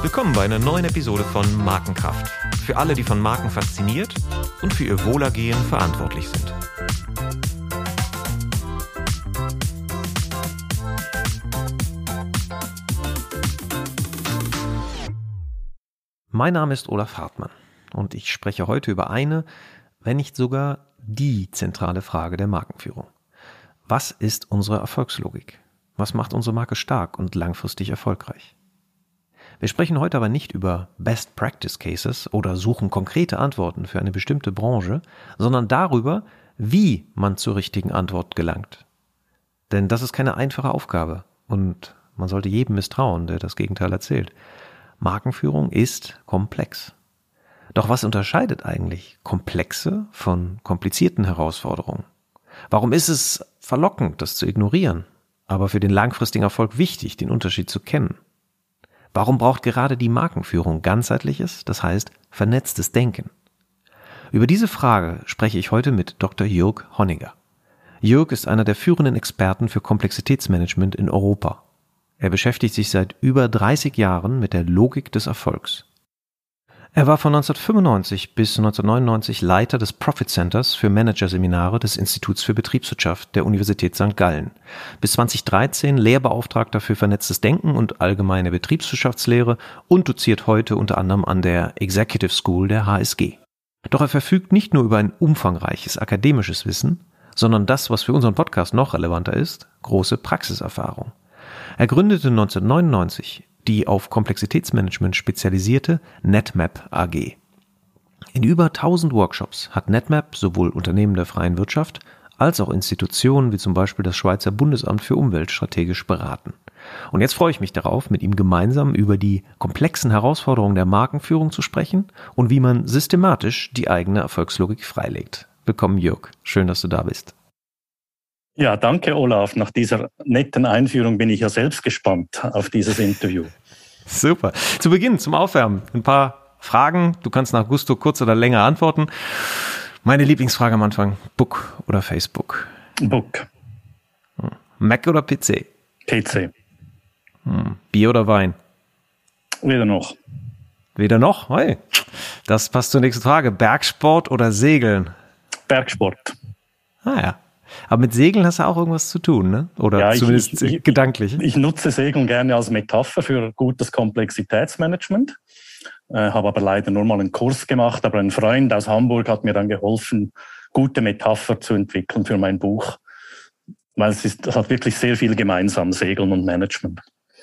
Willkommen bei einer neuen Episode von Markenkraft. Für alle, die von Marken fasziniert und für ihr Wohlergehen verantwortlich sind. Mein Name ist Olaf Hartmann und ich spreche heute über eine, wenn nicht sogar die zentrale Frage der Markenführung. Was ist unsere Erfolgslogik? Was macht unsere Marke stark und langfristig erfolgreich? Wir sprechen heute aber nicht über Best Practice Cases oder suchen konkrete Antworten für eine bestimmte Branche, sondern darüber, wie man zur richtigen Antwort gelangt. Denn das ist keine einfache Aufgabe und man sollte jedem misstrauen, der das Gegenteil erzählt. Markenführung ist komplex. Doch was unterscheidet eigentlich komplexe von komplizierten Herausforderungen? Warum ist es verlockend, das zu ignorieren, aber für den langfristigen Erfolg wichtig, den Unterschied zu kennen? Warum braucht gerade die Markenführung ganzheitliches, das heißt vernetztes Denken? Über diese Frage spreche ich heute mit Dr. Jörg Honniger. Jörg ist einer der führenden Experten für Komplexitätsmanagement in Europa. Er beschäftigt sich seit über 30 Jahren mit der Logik des Erfolgs. Er war von 1995 bis 1999 Leiter des Profit Centers für Managerseminare des Instituts für Betriebswirtschaft der Universität St. Gallen. Bis 2013 Lehrbeauftragter für vernetztes Denken und allgemeine Betriebswirtschaftslehre und doziert heute unter anderem an der Executive School der HSG. Doch er verfügt nicht nur über ein umfangreiches akademisches Wissen, sondern das, was für unseren Podcast noch relevanter ist, große Praxiserfahrung. Er gründete 1999 die auf Komplexitätsmanagement spezialisierte NetMap AG. In über 1000 Workshops hat NetMap sowohl Unternehmen der freien Wirtschaft als auch Institutionen wie zum Beispiel das Schweizer Bundesamt für Umwelt strategisch beraten. Und jetzt freue ich mich darauf, mit ihm gemeinsam über die komplexen Herausforderungen der Markenführung zu sprechen und wie man systematisch die eigene Erfolgslogik freilegt. Willkommen, Jörg. Schön, dass du da bist. Ja, danke, Olaf. Nach dieser netten Einführung bin ich ja selbst gespannt auf dieses Interview. Super. Zu Beginn, zum Aufwärmen, ein paar Fragen. Du kannst nach Gusto kurz oder länger antworten. Meine Lieblingsfrage am Anfang: Book oder Facebook? Book. Hm. Mac oder PC? PC. Hm. Bier oder Wein? Weder noch. Weder noch? Hey. Das passt zur nächsten Frage. Bergsport oder Segeln? Bergsport. Ah ja. Aber mit Segeln hast du auch irgendwas zu tun, ne? Oder ja, zumindest ich, ich, gedanklich. Ich, ich, nutze Segeln gerne als Metapher für gutes Komplexitätsmanagement. Äh, habe aber leider nur mal einen Kurs gemacht, aber ein Freund aus Hamburg hat mir dann geholfen, gute Metapher zu entwickeln für mein Buch. Weil es, ist, es hat wirklich sehr viel gemeinsam, Segeln und Management.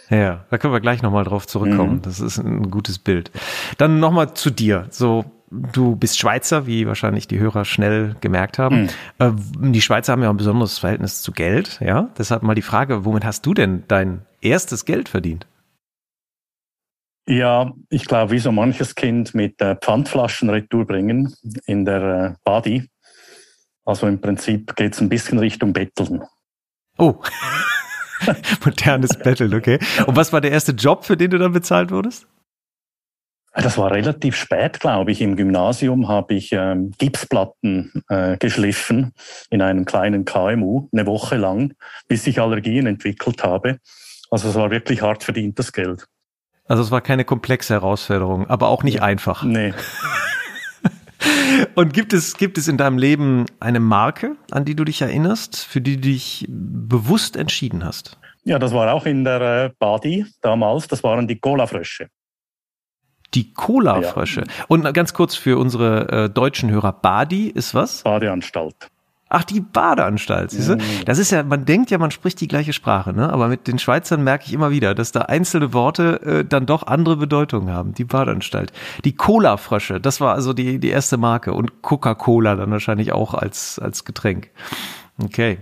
Ja, da können wir gleich nochmal drauf zurückkommen. Mhm. Das ist ein gutes Bild. Dann nochmal zu dir. So, du bist Schweizer, wie wahrscheinlich die Hörer schnell gemerkt haben. Mhm. Die Schweizer haben ja ein besonderes Verhältnis zu Geld, ja. Deshalb mal die Frage, womit hast du denn dein erstes Geld verdient? Ja, ich glaube, wie so manches Kind mit äh, Pfandflaschen retour bringen in der äh, Badi. Also im Prinzip geht es ein bisschen Richtung Betteln. Oh. Modernes Betteln, okay. Und was war der erste Job, für den du dann bezahlt wurdest? Das war relativ spät, glaube ich. Im Gymnasium habe ich ähm, Gipsplatten äh, geschliffen in einem kleinen KMU, eine Woche lang, bis ich Allergien entwickelt habe. Also es war wirklich hart verdientes Geld. Also es war keine komplexe Herausforderung, aber auch nicht einfach. Nee. Und gibt es, gibt es in deinem Leben eine Marke, an die du dich erinnerst, für die du dich bewusst entschieden hast? Ja, das war auch in der äh, Badi damals. Das waren die Cola-Frösche. Die Cola-Frösche. Ja. Und ganz kurz für unsere äh, deutschen Hörer, Badi ist was? Badeanstalt. Ach, die Badeanstalt. Siehst du? Das ist ja, man denkt ja, man spricht die gleiche Sprache, ne? Aber mit den Schweizern merke ich immer wieder, dass da einzelne Worte äh, dann doch andere Bedeutungen haben. Die Badeanstalt. Die Cola-Frösche, das war also die, die erste Marke. Und Coca-Cola dann wahrscheinlich auch als, als Getränk. Okay.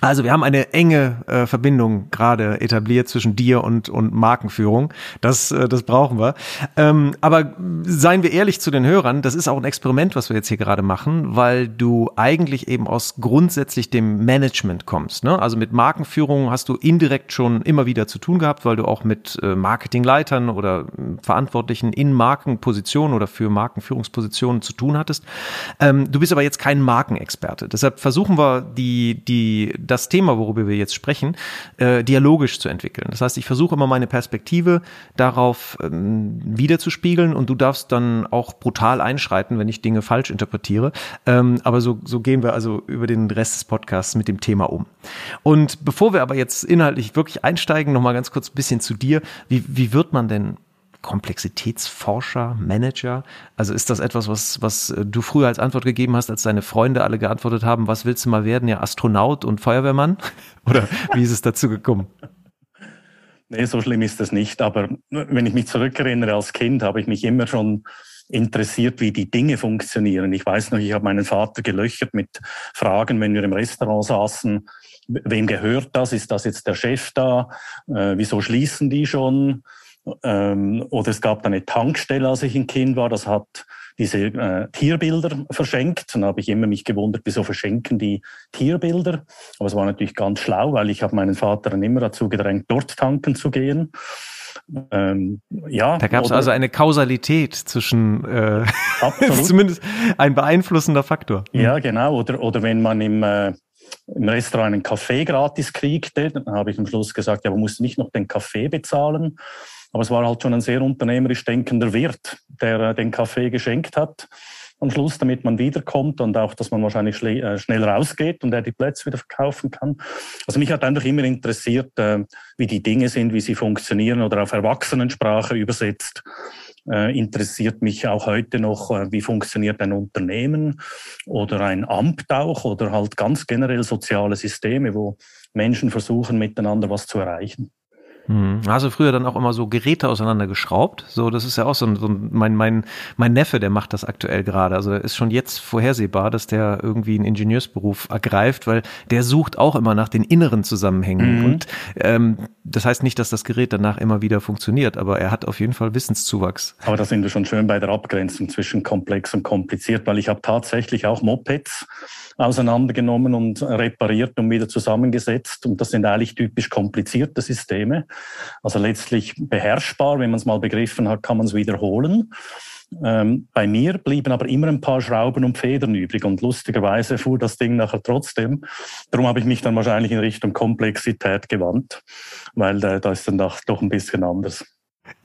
Also wir haben eine enge äh, Verbindung gerade etabliert zwischen dir und, und Markenführung. Das, äh, das brauchen wir. Ähm, aber seien wir ehrlich zu den Hörern, das ist auch ein Experiment, was wir jetzt hier gerade machen, weil du eigentlich eben aus grundsätzlich dem Management kommst. Ne? Also mit Markenführung hast du indirekt schon immer wieder zu tun gehabt, weil du auch mit äh, Marketingleitern oder äh, Verantwortlichen in Markenpositionen oder für Markenführungspositionen zu tun hattest. Ähm, du bist aber jetzt kein Markenexperte. Deshalb versuchen wir die, die das Thema, worüber wir jetzt sprechen, äh, dialogisch zu entwickeln. Das heißt, ich versuche immer meine Perspektive darauf ähm, wiederzuspiegeln und du darfst dann auch brutal einschreiten, wenn ich Dinge falsch interpretiere. Ähm, aber so, so gehen wir also über den Rest des Podcasts mit dem Thema um. Und bevor wir aber jetzt inhaltlich wirklich einsteigen, noch mal ganz kurz ein bisschen zu dir. Wie, wie wird man denn Komplexitätsforscher, Manager? Also ist das etwas, was, was äh, du früher als Antwort gegeben hast, als deine Freunde alle geantwortet haben, was willst du mal werden? Ja, Astronaut und Feuerwehrmann? Oder wie ist es dazu gekommen? Nee, so schlimm ist es nicht. Aber wenn ich mich zurückerinnere, als Kind habe ich mich immer schon interessiert, wie die Dinge funktionieren. Ich weiß noch, ich habe meinen Vater gelöchert mit Fragen, wenn wir im Restaurant saßen. Wem gehört das? Ist das jetzt der Chef da? Äh, wieso schließen die schon? Ähm, oder es gab eine Tankstelle, als ich ein Kind war, das hat diese äh, Tierbilder verschenkt. Und habe ich immer mich gewundert, wieso verschenken die Tierbilder. Aber es war natürlich ganz schlau, weil ich habe meinen Vater dann immer dazu gedrängt, dort tanken zu gehen. Ähm, ja, da gab es also eine Kausalität zwischen äh, zumindest ein beeinflussender Faktor. Ja, genau. Oder, oder wenn man im, äh, im Restaurant einen Kaffee gratis kriegte, dann habe ich am Schluss gesagt, ja, man muss nicht noch den Kaffee bezahlen. Aber es war halt schon ein sehr unternehmerisch denkender Wirt, der äh, den Kaffee geschenkt hat am Schluss, damit man wiederkommt und auch, dass man wahrscheinlich äh, schnell rausgeht und er die Plätze wieder verkaufen kann. Also mich hat einfach immer interessiert, äh, wie die Dinge sind, wie sie funktionieren oder auf Erwachsenensprache übersetzt. interessiert mich auch heute noch, wie funktioniert ein Unternehmen oder ein Amt auch oder halt ganz generell soziale Systeme, wo Menschen versuchen, miteinander was zu erreichen. Hm. Hast du früher dann auch immer so Geräte auseinandergeschraubt? So, das ist ja auch so, ein, so ein, mein, mein, mein Neffe, der macht das aktuell gerade. Also ist schon jetzt vorhersehbar, dass der irgendwie einen Ingenieursberuf ergreift, weil der sucht auch immer nach den inneren Zusammenhängen. Mhm. Und ähm, das heißt nicht, dass das Gerät danach immer wieder funktioniert, aber er hat auf jeden Fall Wissenszuwachs. Aber da sind wir schon schön bei der Abgrenzung zwischen komplex und kompliziert, weil ich habe tatsächlich auch Mopeds auseinandergenommen und repariert und wieder zusammengesetzt. Und das sind eigentlich typisch komplizierte Systeme. Also letztlich beherrschbar. Wenn man es mal begriffen hat, kann man es wiederholen. Ähm, bei mir blieben aber immer ein paar Schrauben und Federn übrig und lustigerweise fuhr das Ding nachher trotzdem. Darum habe ich mich dann wahrscheinlich in Richtung Komplexität gewandt, weil äh, da ist dann doch, doch ein bisschen anders.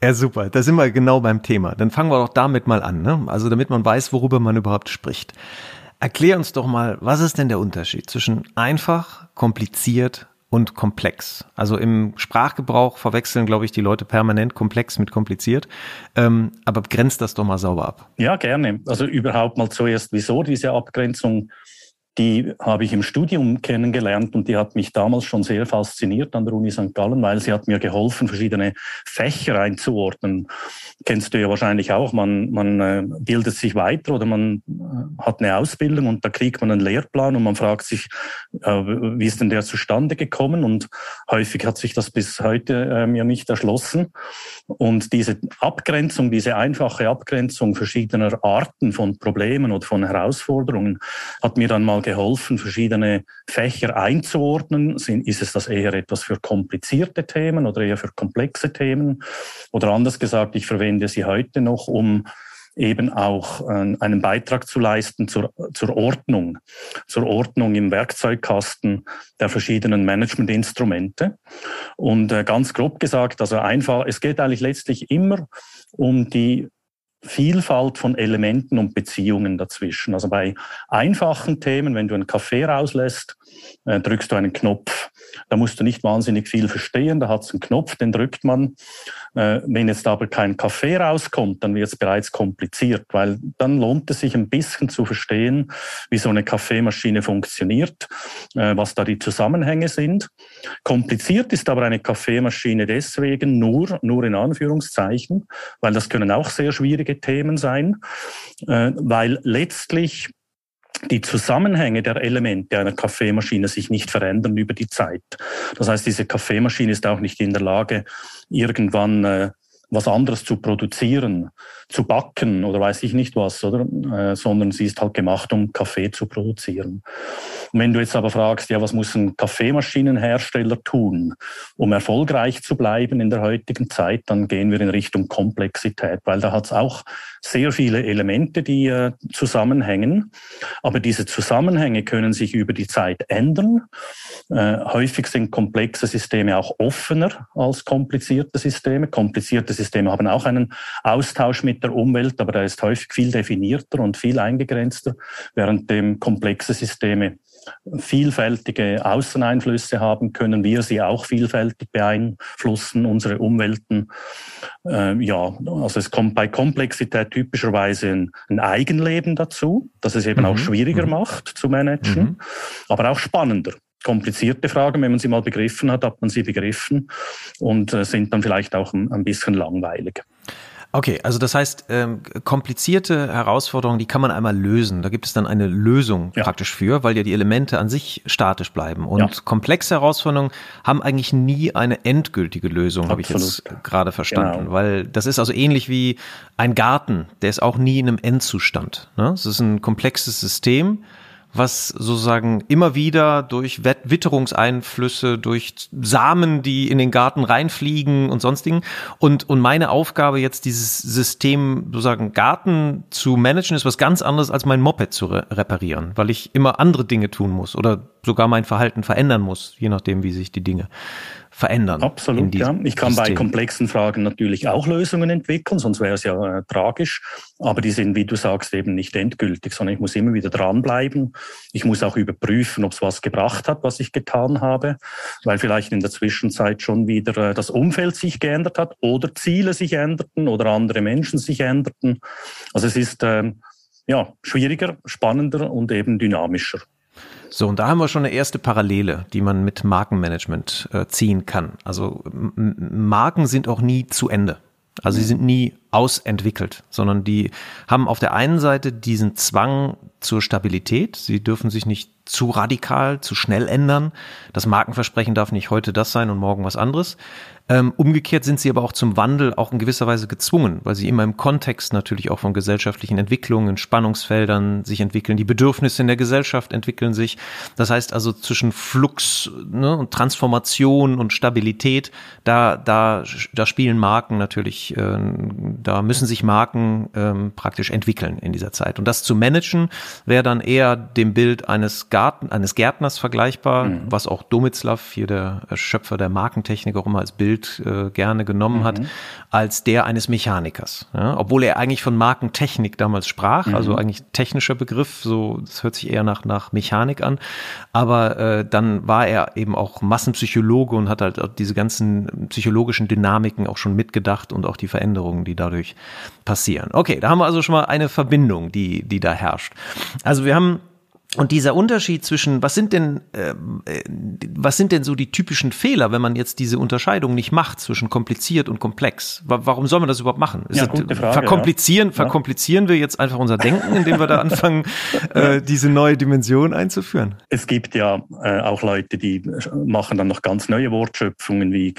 Ja, super. Da sind wir genau beim Thema. Dann fangen wir doch damit mal an. Ne? Also damit man weiß, worüber man überhaupt spricht. Erklär uns doch mal, was ist denn der Unterschied zwischen einfach, kompliziert und komplex? Also im Sprachgebrauch verwechseln, glaube ich, die Leute permanent komplex mit kompliziert. Ähm, aber grenzt das doch mal sauber ab. Ja, gerne. Also überhaupt mal zuerst, wieso diese Abgrenzung die habe ich im Studium kennengelernt und die hat mich damals schon sehr fasziniert an der Uni St. Gallen, weil sie hat mir geholfen, verschiedene Fächer einzuordnen. Kennst du ja wahrscheinlich auch, man, man äh, bildet sich weiter oder man äh, hat eine Ausbildung und da kriegt man einen Lehrplan und man fragt sich, äh, wie ist denn der zustande gekommen? Und häufig hat sich das bis heute mir nicht erschlossen. Und diese Abgrenzung, diese einfache Abgrenzung verschiedener Arten von Problemen oder von Herausforderungen hat mir dann mal geholfen, verschiedene Fächer einzuordnen. Ist es das eher etwas für komplizierte Themen oder eher für komplexe Themen? Oder anders gesagt, ich verwende sie heute noch, um eben auch äh, einen Beitrag zu leisten zur, zur Ordnung, zur Ordnung im Werkzeugkasten der verschiedenen Managementinstrumente. Und äh, ganz grob gesagt, also einfach, es geht eigentlich letztlich immer um die Vielfalt von Elementen und Beziehungen dazwischen. Also bei einfachen Themen, wenn du einen Kaffee rauslässt, äh, drückst du einen Knopf. Da musst du nicht wahnsinnig viel verstehen. Da hat es einen Knopf, den drückt man. Äh, wenn jetzt aber kein Kaffee rauskommt, dann wird es bereits kompliziert, weil dann lohnt es sich ein bisschen zu verstehen, wie so eine Kaffeemaschine funktioniert, äh, was da die Zusammenhänge sind. Kompliziert ist aber eine Kaffeemaschine deswegen nur, nur in Anführungszeichen, weil das können auch sehr schwierige Themen sein, äh, weil letztlich die Zusammenhänge der Elemente einer Kaffeemaschine sich nicht verändern über die Zeit. Das heißt, diese Kaffeemaschine ist auch nicht in der Lage, irgendwann äh, was anderes zu produzieren, zu backen oder weiß ich nicht was, oder? Äh, sondern sie ist halt gemacht, um Kaffee zu produzieren. Und wenn du jetzt aber fragst, ja, was muss ein Kaffeemaschinenhersteller tun, um erfolgreich zu bleiben in der heutigen Zeit, dann gehen wir in Richtung Komplexität, weil da hat es auch sehr viele Elemente, die äh, zusammenhängen. Aber diese Zusammenhänge können sich über die Zeit ändern Äh, häufig sind komplexe Systeme auch offener als komplizierte Systeme. Komplizierte Systeme haben auch einen Austausch mit der Umwelt, aber der ist häufig viel definierter und viel eingegrenzter, während dem komplexe Systeme vielfältige Außeneinflüsse haben, können wir sie auch vielfältig beeinflussen, unsere Umwelten. Äh, ja, also es kommt bei Komplexität typischerweise ein, ein Eigenleben dazu, das es eben mhm. auch schwieriger mhm. macht zu managen, mhm. aber auch spannender komplizierte Fragen. Wenn man sie mal begriffen hat, hat man sie begriffen und äh, sind dann vielleicht auch ein, ein bisschen langweilig. Okay, also das heißt, ähm, komplizierte Herausforderungen, die kann man einmal lösen. Da gibt es dann eine Lösung ja. praktisch für, weil ja die Elemente an sich statisch bleiben. Und ja. komplexe Herausforderungen haben eigentlich nie eine endgültige Lösung, habe ich jetzt gerade verstanden. Genau. Weil das ist also ähnlich wie ein Garten, der ist auch nie in einem Endzustand. Ne? Es ist ein komplexes System was sozusagen immer wieder durch Witterungseinflüsse, durch Samen, die in den Garten reinfliegen und sonstigen. Und, und meine Aufgabe jetzt, dieses System sozusagen Garten zu managen, ist was ganz anderes als mein Moped zu re reparieren, weil ich immer andere Dinge tun muss oder sogar mein Verhalten verändern muss, je nachdem, wie sich die Dinge verändern. Absolut, ja. Ich kann System. bei komplexen Fragen natürlich auch Lösungen entwickeln, sonst wäre es ja äh, tragisch. Aber die sind, wie du sagst, eben nicht endgültig, sondern ich muss immer wieder dranbleiben. Ich muss auch überprüfen, ob es was gebracht hat, was ich getan habe, weil vielleicht in der Zwischenzeit schon wieder äh, das Umfeld sich geändert hat oder Ziele sich änderten oder andere Menschen sich änderten. Also es ist äh, ja schwieriger, spannender und eben dynamischer. So, und da haben wir schon eine erste Parallele, die man mit Markenmanagement äh, ziehen kann. Also Marken sind auch nie zu Ende. Also sie sind nie ausentwickelt, sondern die haben auf der einen Seite diesen Zwang zur Stabilität. Sie dürfen sich nicht zu radikal, zu schnell ändern. Das Markenversprechen darf nicht heute das sein und morgen was anderes. Ähm, umgekehrt sind sie aber auch zum Wandel auch in gewisser Weise gezwungen, weil sie immer im Kontext natürlich auch von gesellschaftlichen Entwicklungen, Spannungsfeldern sich entwickeln. Die Bedürfnisse in der Gesellschaft entwickeln sich. Das heißt also zwischen Flux ne, und Transformation und Stabilität, da, da, da spielen Marken natürlich, äh, da müssen sich Marken ähm, praktisch entwickeln in dieser Zeit. Und das zu managen wäre dann eher dem Bild eines Garten, eines Gärtners vergleichbar, mhm. was auch Domitzlaff, hier der Schöpfer der Markentechnik, auch immer als Bild Bild äh, gerne genommen mhm. hat, als der eines Mechanikers. Ja? Obwohl er eigentlich von Markentechnik damals sprach, also mhm. also eigentlich technischer Begriff, so das hört sich eher nach, nach Mechanik an. Aber äh, dann war er eben auch Massenpsychologe und hat halt diese ganzen psychologischen Dynamiken auch schon mitgedacht und auch die Veränderungen, die dadurch passieren. Okay, da haben wir also schon mal eine Verbindung, die, die da herrscht. Also wir haben und dieser Unterschied zwischen, was sind denn, ähm, äh, was sind denn so die typischen Fehler, wenn man jetzt diese Unterscheidung nicht macht zwischen kompliziert und komplex? Warum soll man das überhaupt machen? Ja, Frage, verkomplizieren, ja. verkomplizieren wir jetzt einfach unser Denken, indem wir da anfangen, äh, diese neue Dimension einzuführen? Es gibt ja äh, auch Leute, die machen dann noch ganz neue Wortschöpfungen wie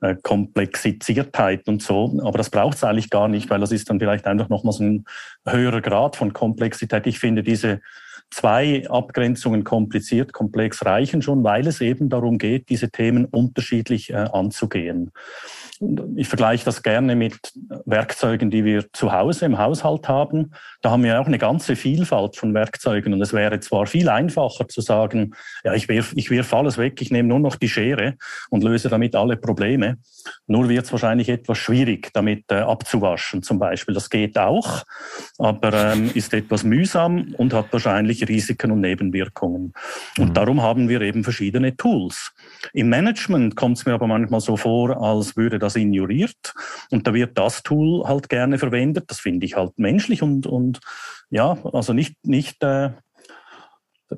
äh, Komplexiziertheit und so. Aber das braucht es eigentlich gar nicht, weil das ist dann vielleicht einfach nochmal so ein höherer Grad von Komplexität. Ich finde diese Zwei Abgrenzungen kompliziert, komplex reichen schon, weil es eben darum geht, diese Themen unterschiedlich äh, anzugehen. Ich vergleiche das gerne mit Werkzeugen, die wir zu Hause im Haushalt haben. Da haben wir auch eine ganze Vielfalt von Werkzeugen. Und es wäre zwar viel einfacher zu sagen, ja, ich wirf, ich wirf alles weg, ich nehme nur noch die Schere und löse damit alle Probleme. Nur wird es wahrscheinlich etwas schwierig, damit äh, abzuwaschen zum Beispiel. Das geht auch, aber ähm, ist etwas mühsam und hat wahrscheinlich Risiken und Nebenwirkungen. Und mhm. darum haben wir eben verschiedene Tools. Im Management kommt es mir aber manchmal so vor, als würde das ignoriert. Und da wird das Tool halt gerne verwendet. Das finde ich halt menschlich und, und ja, also nicht, nicht äh,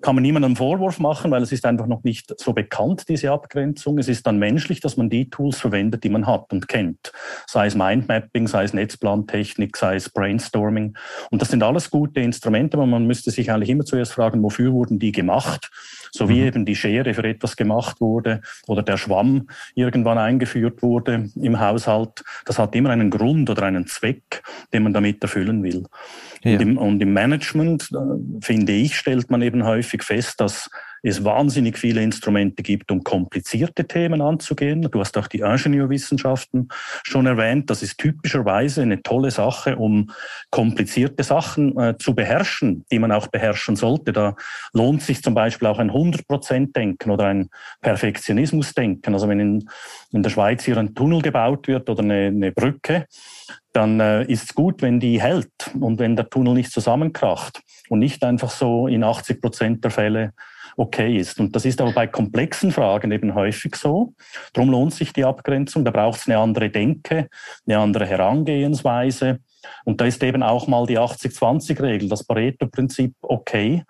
kann man niemandem Vorwurf machen, weil es ist einfach noch nicht so bekannt, diese Abgrenzung. Es ist dann menschlich, dass man die Tools verwendet, die man hat und kennt. Sei es Mindmapping, sei es Netzplantechnik, sei es Brainstorming. Und das sind alles gute Instrumente, aber man müsste sich eigentlich immer zuerst fragen, wofür wurden die gemacht? So wie mhm. eben die Schere für etwas gemacht wurde oder der Schwamm irgendwann eingeführt wurde im Haushalt. Das hat immer einen Grund oder einen Zweck, den man damit erfüllen will. Ja. Und, im, und, im, Management, äh, finde ich, stellt man eben häufig fest, dass es wahnsinnig viele Instrumente gibt, um komplizierte Themen anzugehen. Du hast auch die Ingenieurwissenschaften schon erwähnt. Das ist typischerweise eine tolle Sache, um komplizierte Sachen äh, zu beherrschen, die man auch beherrschen sollte. Da lohnt sich zum Beispiel auch ein 100%-Denken oder ein Perfektionismus-Denken. Also wenn in, in der Schweiz hier ein Tunnel gebaut wird oder eine, eine Brücke, dann äh, ist es gut, wenn die hält und wenn der Tunnel nicht zusammenkracht und nicht einfach so in 80 Prozent der Fälle okay ist. Und das ist aber bei komplexen Fragen eben häufig so. Darum lohnt sich die Abgrenzung. Da braucht es eine andere Denke, eine andere Herangehensweise. Und da ist eben auch mal die 80-20-Regel, das Pareto-Prinzip okay.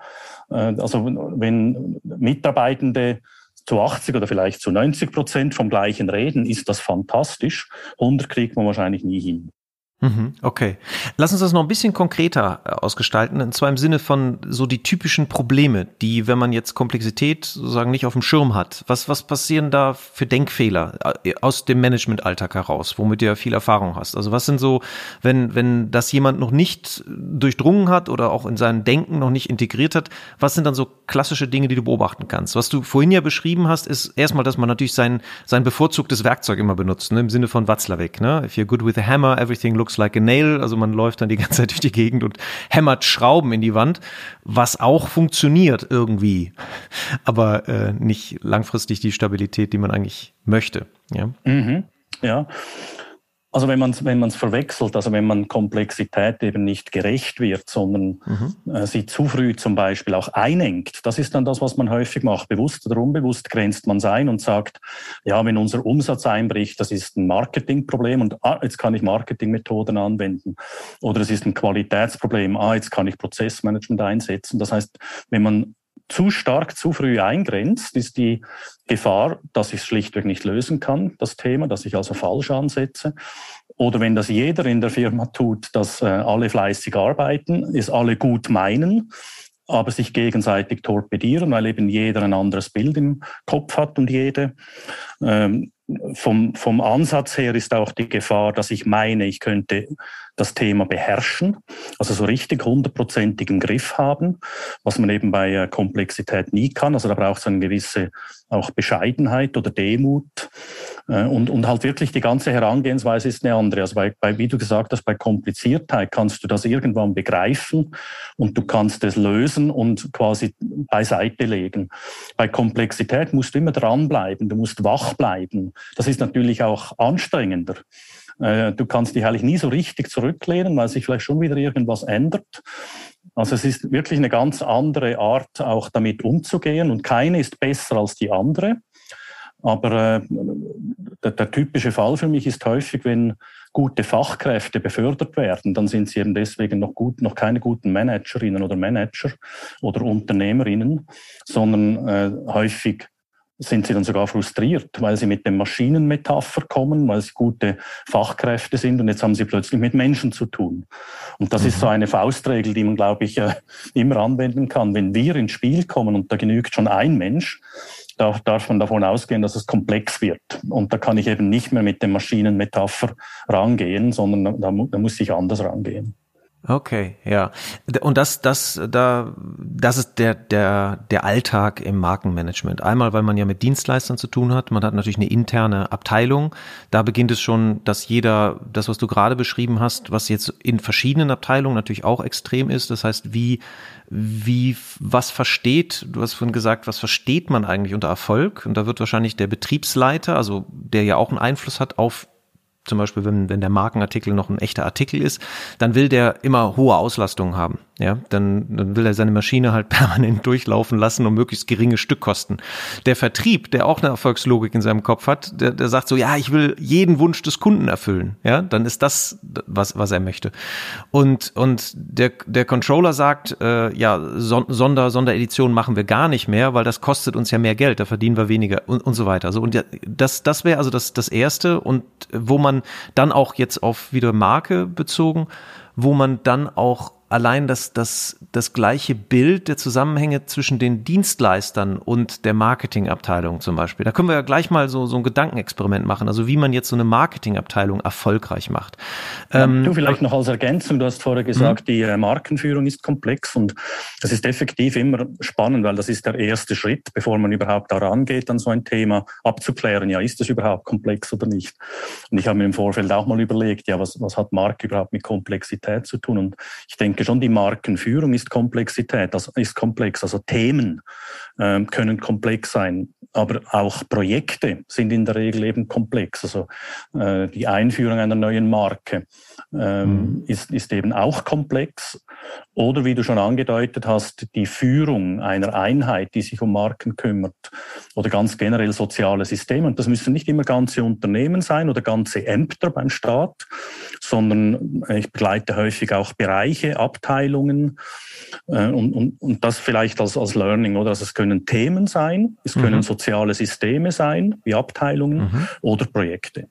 Äh, also wenn Mitarbeitende zu 80 oder vielleicht zu 90 Prozent vom gleichen reden, ist das fantastisch. 100 kriegt man wahrscheinlich nie hin. Mhm, okay. Lass uns das noch ein bisschen konkreter äh, ausgestalten, und zwar im Sinne von so die typischen Probleme, die, wenn man jetzt Komplexität sozusagen nicht auf dem Schirm hat, was, was passieren da für Denkfehler äh, aus dem Managementalltag heraus, womit du ja viel Erfahrung hast? Also was sind so, wenn, wenn das jemand noch nicht durchdrungen hat oder auch in sein Denken noch nicht integriert hat, was sind dann so klassische Dinge, die du beobachten kannst? Was du vorhin ja beschrieben hast, ist erstmal, dass man natürlich sein, sein bevorzugtes Werkzeug immer benutzt, ne? im Sinne von Watzlawick, ne? If you're good with a hammer, everything looks looks like a nail. Also man läuft dann die ganze Zeit durch die Gegend und hämmert Schrauben in die Wand, was auch funktioniert irgendwie, aber äh, nicht langfristig die Stabilität, die man eigentlich möchte. Ja. Mhm. Ja. Also wenn man es wenn man's verwechselt, also wenn man Komplexität eben nicht gerecht wird, sondern mhm. äh, sie zu früh zum Beispiel auch einengt, das ist dann das, was man häufig macht. Bewusst oder unbewusst grenzt man es ein und sagt, ja, wenn unser Umsatz einbricht, das ist ein Marketingproblem und ah, jetzt kann ich Marketingmethoden anwenden. Oder es ist ein Qualitätsproblem, ah, jetzt kann ich Prozessmanagement einsetzen. Das heißt, wenn man zu stark, zu früh eingrenzt, ist die Gefahr, dass ich es schlichtweg nicht lösen kann, das Thema, dass ich also falsch ansetze. Oder wenn das jeder in der Firma tut, dass äh, alle fleißig arbeiten, es alle gut meinen, aber sich gegenseitig torpedieren, weil eben jeder ein anderes Bild im Kopf hat und jede. Ähm, vom, vom Ansatz her ist auch die Gefahr, dass ich meine, ich könnte das Thema beherrschen, also so richtig hundertprozentigen Griff haben, was man eben bei äh, Komplexität nie kann. Also da braucht es eine gewisse auch Bescheidenheit oder Demut äh, und, und halt wirklich die ganze Herangehensweise ist eine andere. Also bei, bei, wie du gesagt hast, bei Kompliziertheit kannst du das irgendwann begreifen und du kannst es lösen und quasi beiseite legen. Bei Komplexität musst du immer dranbleiben, du musst wach bleiben. Das ist natürlich auch anstrengender. Äh, du kannst dich eigentlich nie so richtig zurücklehnen, weil sich vielleicht schon wieder irgendwas ändert. Also es ist wirklich eine ganz andere Art, auch damit umzugehen und keine ist besser als die andere. Aber äh, der, der, typische Fall für mich ist häufig, wenn gute Fachkräfte befördert werden, dann sind sie eben deswegen noch gut, noch keine guten Managerinnen oder Manager oder Unternehmerinnen, sondern äh, häufig sind sie dann sogar frustriert, weil sie mit dem Maschinenmetapher kommen, weil sie gute Fachkräfte sind und jetzt haben sie plötzlich mit Menschen zu tun. Und das mhm. ist so eine Faustregel, die man, glaube ich, immer anwenden kann. Wenn wir ins Spiel kommen und da genügt schon ein Mensch, da darf man davon ausgehen, dass es komplex wird. Und da kann ich eben nicht mehr mit dem Maschinenmetapher rangehen, sondern da, da muss ich anders rangehen. Okay, ja. Und das, das, da, das ist der, der, der Alltag im Markenmanagement. Einmal, weil man ja mit Dienstleistern zu tun hat. Man hat natürlich eine interne Abteilung. Da beginnt es schon, dass jeder, das, was du gerade beschrieben hast, was jetzt in verschiedenen Abteilungen natürlich auch extrem ist. Das heißt, wie, wie, was versteht, du hast vorhin gesagt, was versteht man eigentlich unter Erfolg? Und da wird wahrscheinlich der Betriebsleiter, also der ja auch einen Einfluss hat auf zum Beispiel, wenn, wenn der Markenartikel noch ein echter Artikel ist, dann will der immer hohe Auslastungen haben. Ja, dann, dann will er seine Maschine halt permanent durchlaufen lassen um möglichst geringe Stückkosten. Der Vertrieb, der auch eine Erfolgslogik in seinem Kopf hat, der, der sagt so, ja, ich will jeden Wunsch des Kunden erfüllen. Ja, dann ist das, was, was er möchte. Und, und der, der Controller sagt, äh, ja, Sonder, Sonderedition machen wir gar nicht mehr, weil das kostet uns ja mehr Geld, da verdienen wir weniger und, und so weiter. So, und das, das wäre also das, das erste und wo man dann auch jetzt auf wieder Marke bezogen, wo man dann auch allein das, das, das gleiche Bild der Zusammenhänge zwischen den Dienstleistern und der Marketingabteilung zum Beispiel. Da können wir ja gleich mal so, so ein Gedankenexperiment machen, also wie man jetzt so eine Marketingabteilung erfolgreich macht. Ja, ähm, du vielleicht noch als Ergänzung, du hast vorher gesagt, mhm. die äh, Markenführung ist komplex und das ist effektiv immer spannend, weil das ist der erste Schritt, bevor man überhaupt daran geht, an so ein Thema abzuklären, ja, ist das überhaupt komplex oder nicht? Und ich habe mir im Vorfeld auch mal überlegt, ja, was, was hat Marke überhaupt mit Komplexität zu tun? Und ich denke schon, die Markenführung ist Komplexität, also ist komplex. Also Themen ähm, können komplex sein, aber auch Projekte sind in der Regel eben komplex. Also äh, die Einführung einer neuen Marke ähm, mhm. ist, ist eben auch komplex. Oder wie du schon angedeutet hast, die Führung einer Einheit, die sich um Marken kümmert oder ganz generell soziale Systeme. Und das müssen nicht immer ganze Unternehmen sein oder ganze Ämter beim Staat, sondern ich begleite häufig auch Bereiche, Abteilungen äh, und, und, und das vielleicht als, als Learning. Oder? Also es können Themen sein, es können mhm. soziale Systeme sein, wie Abteilungen mhm. oder Projekte.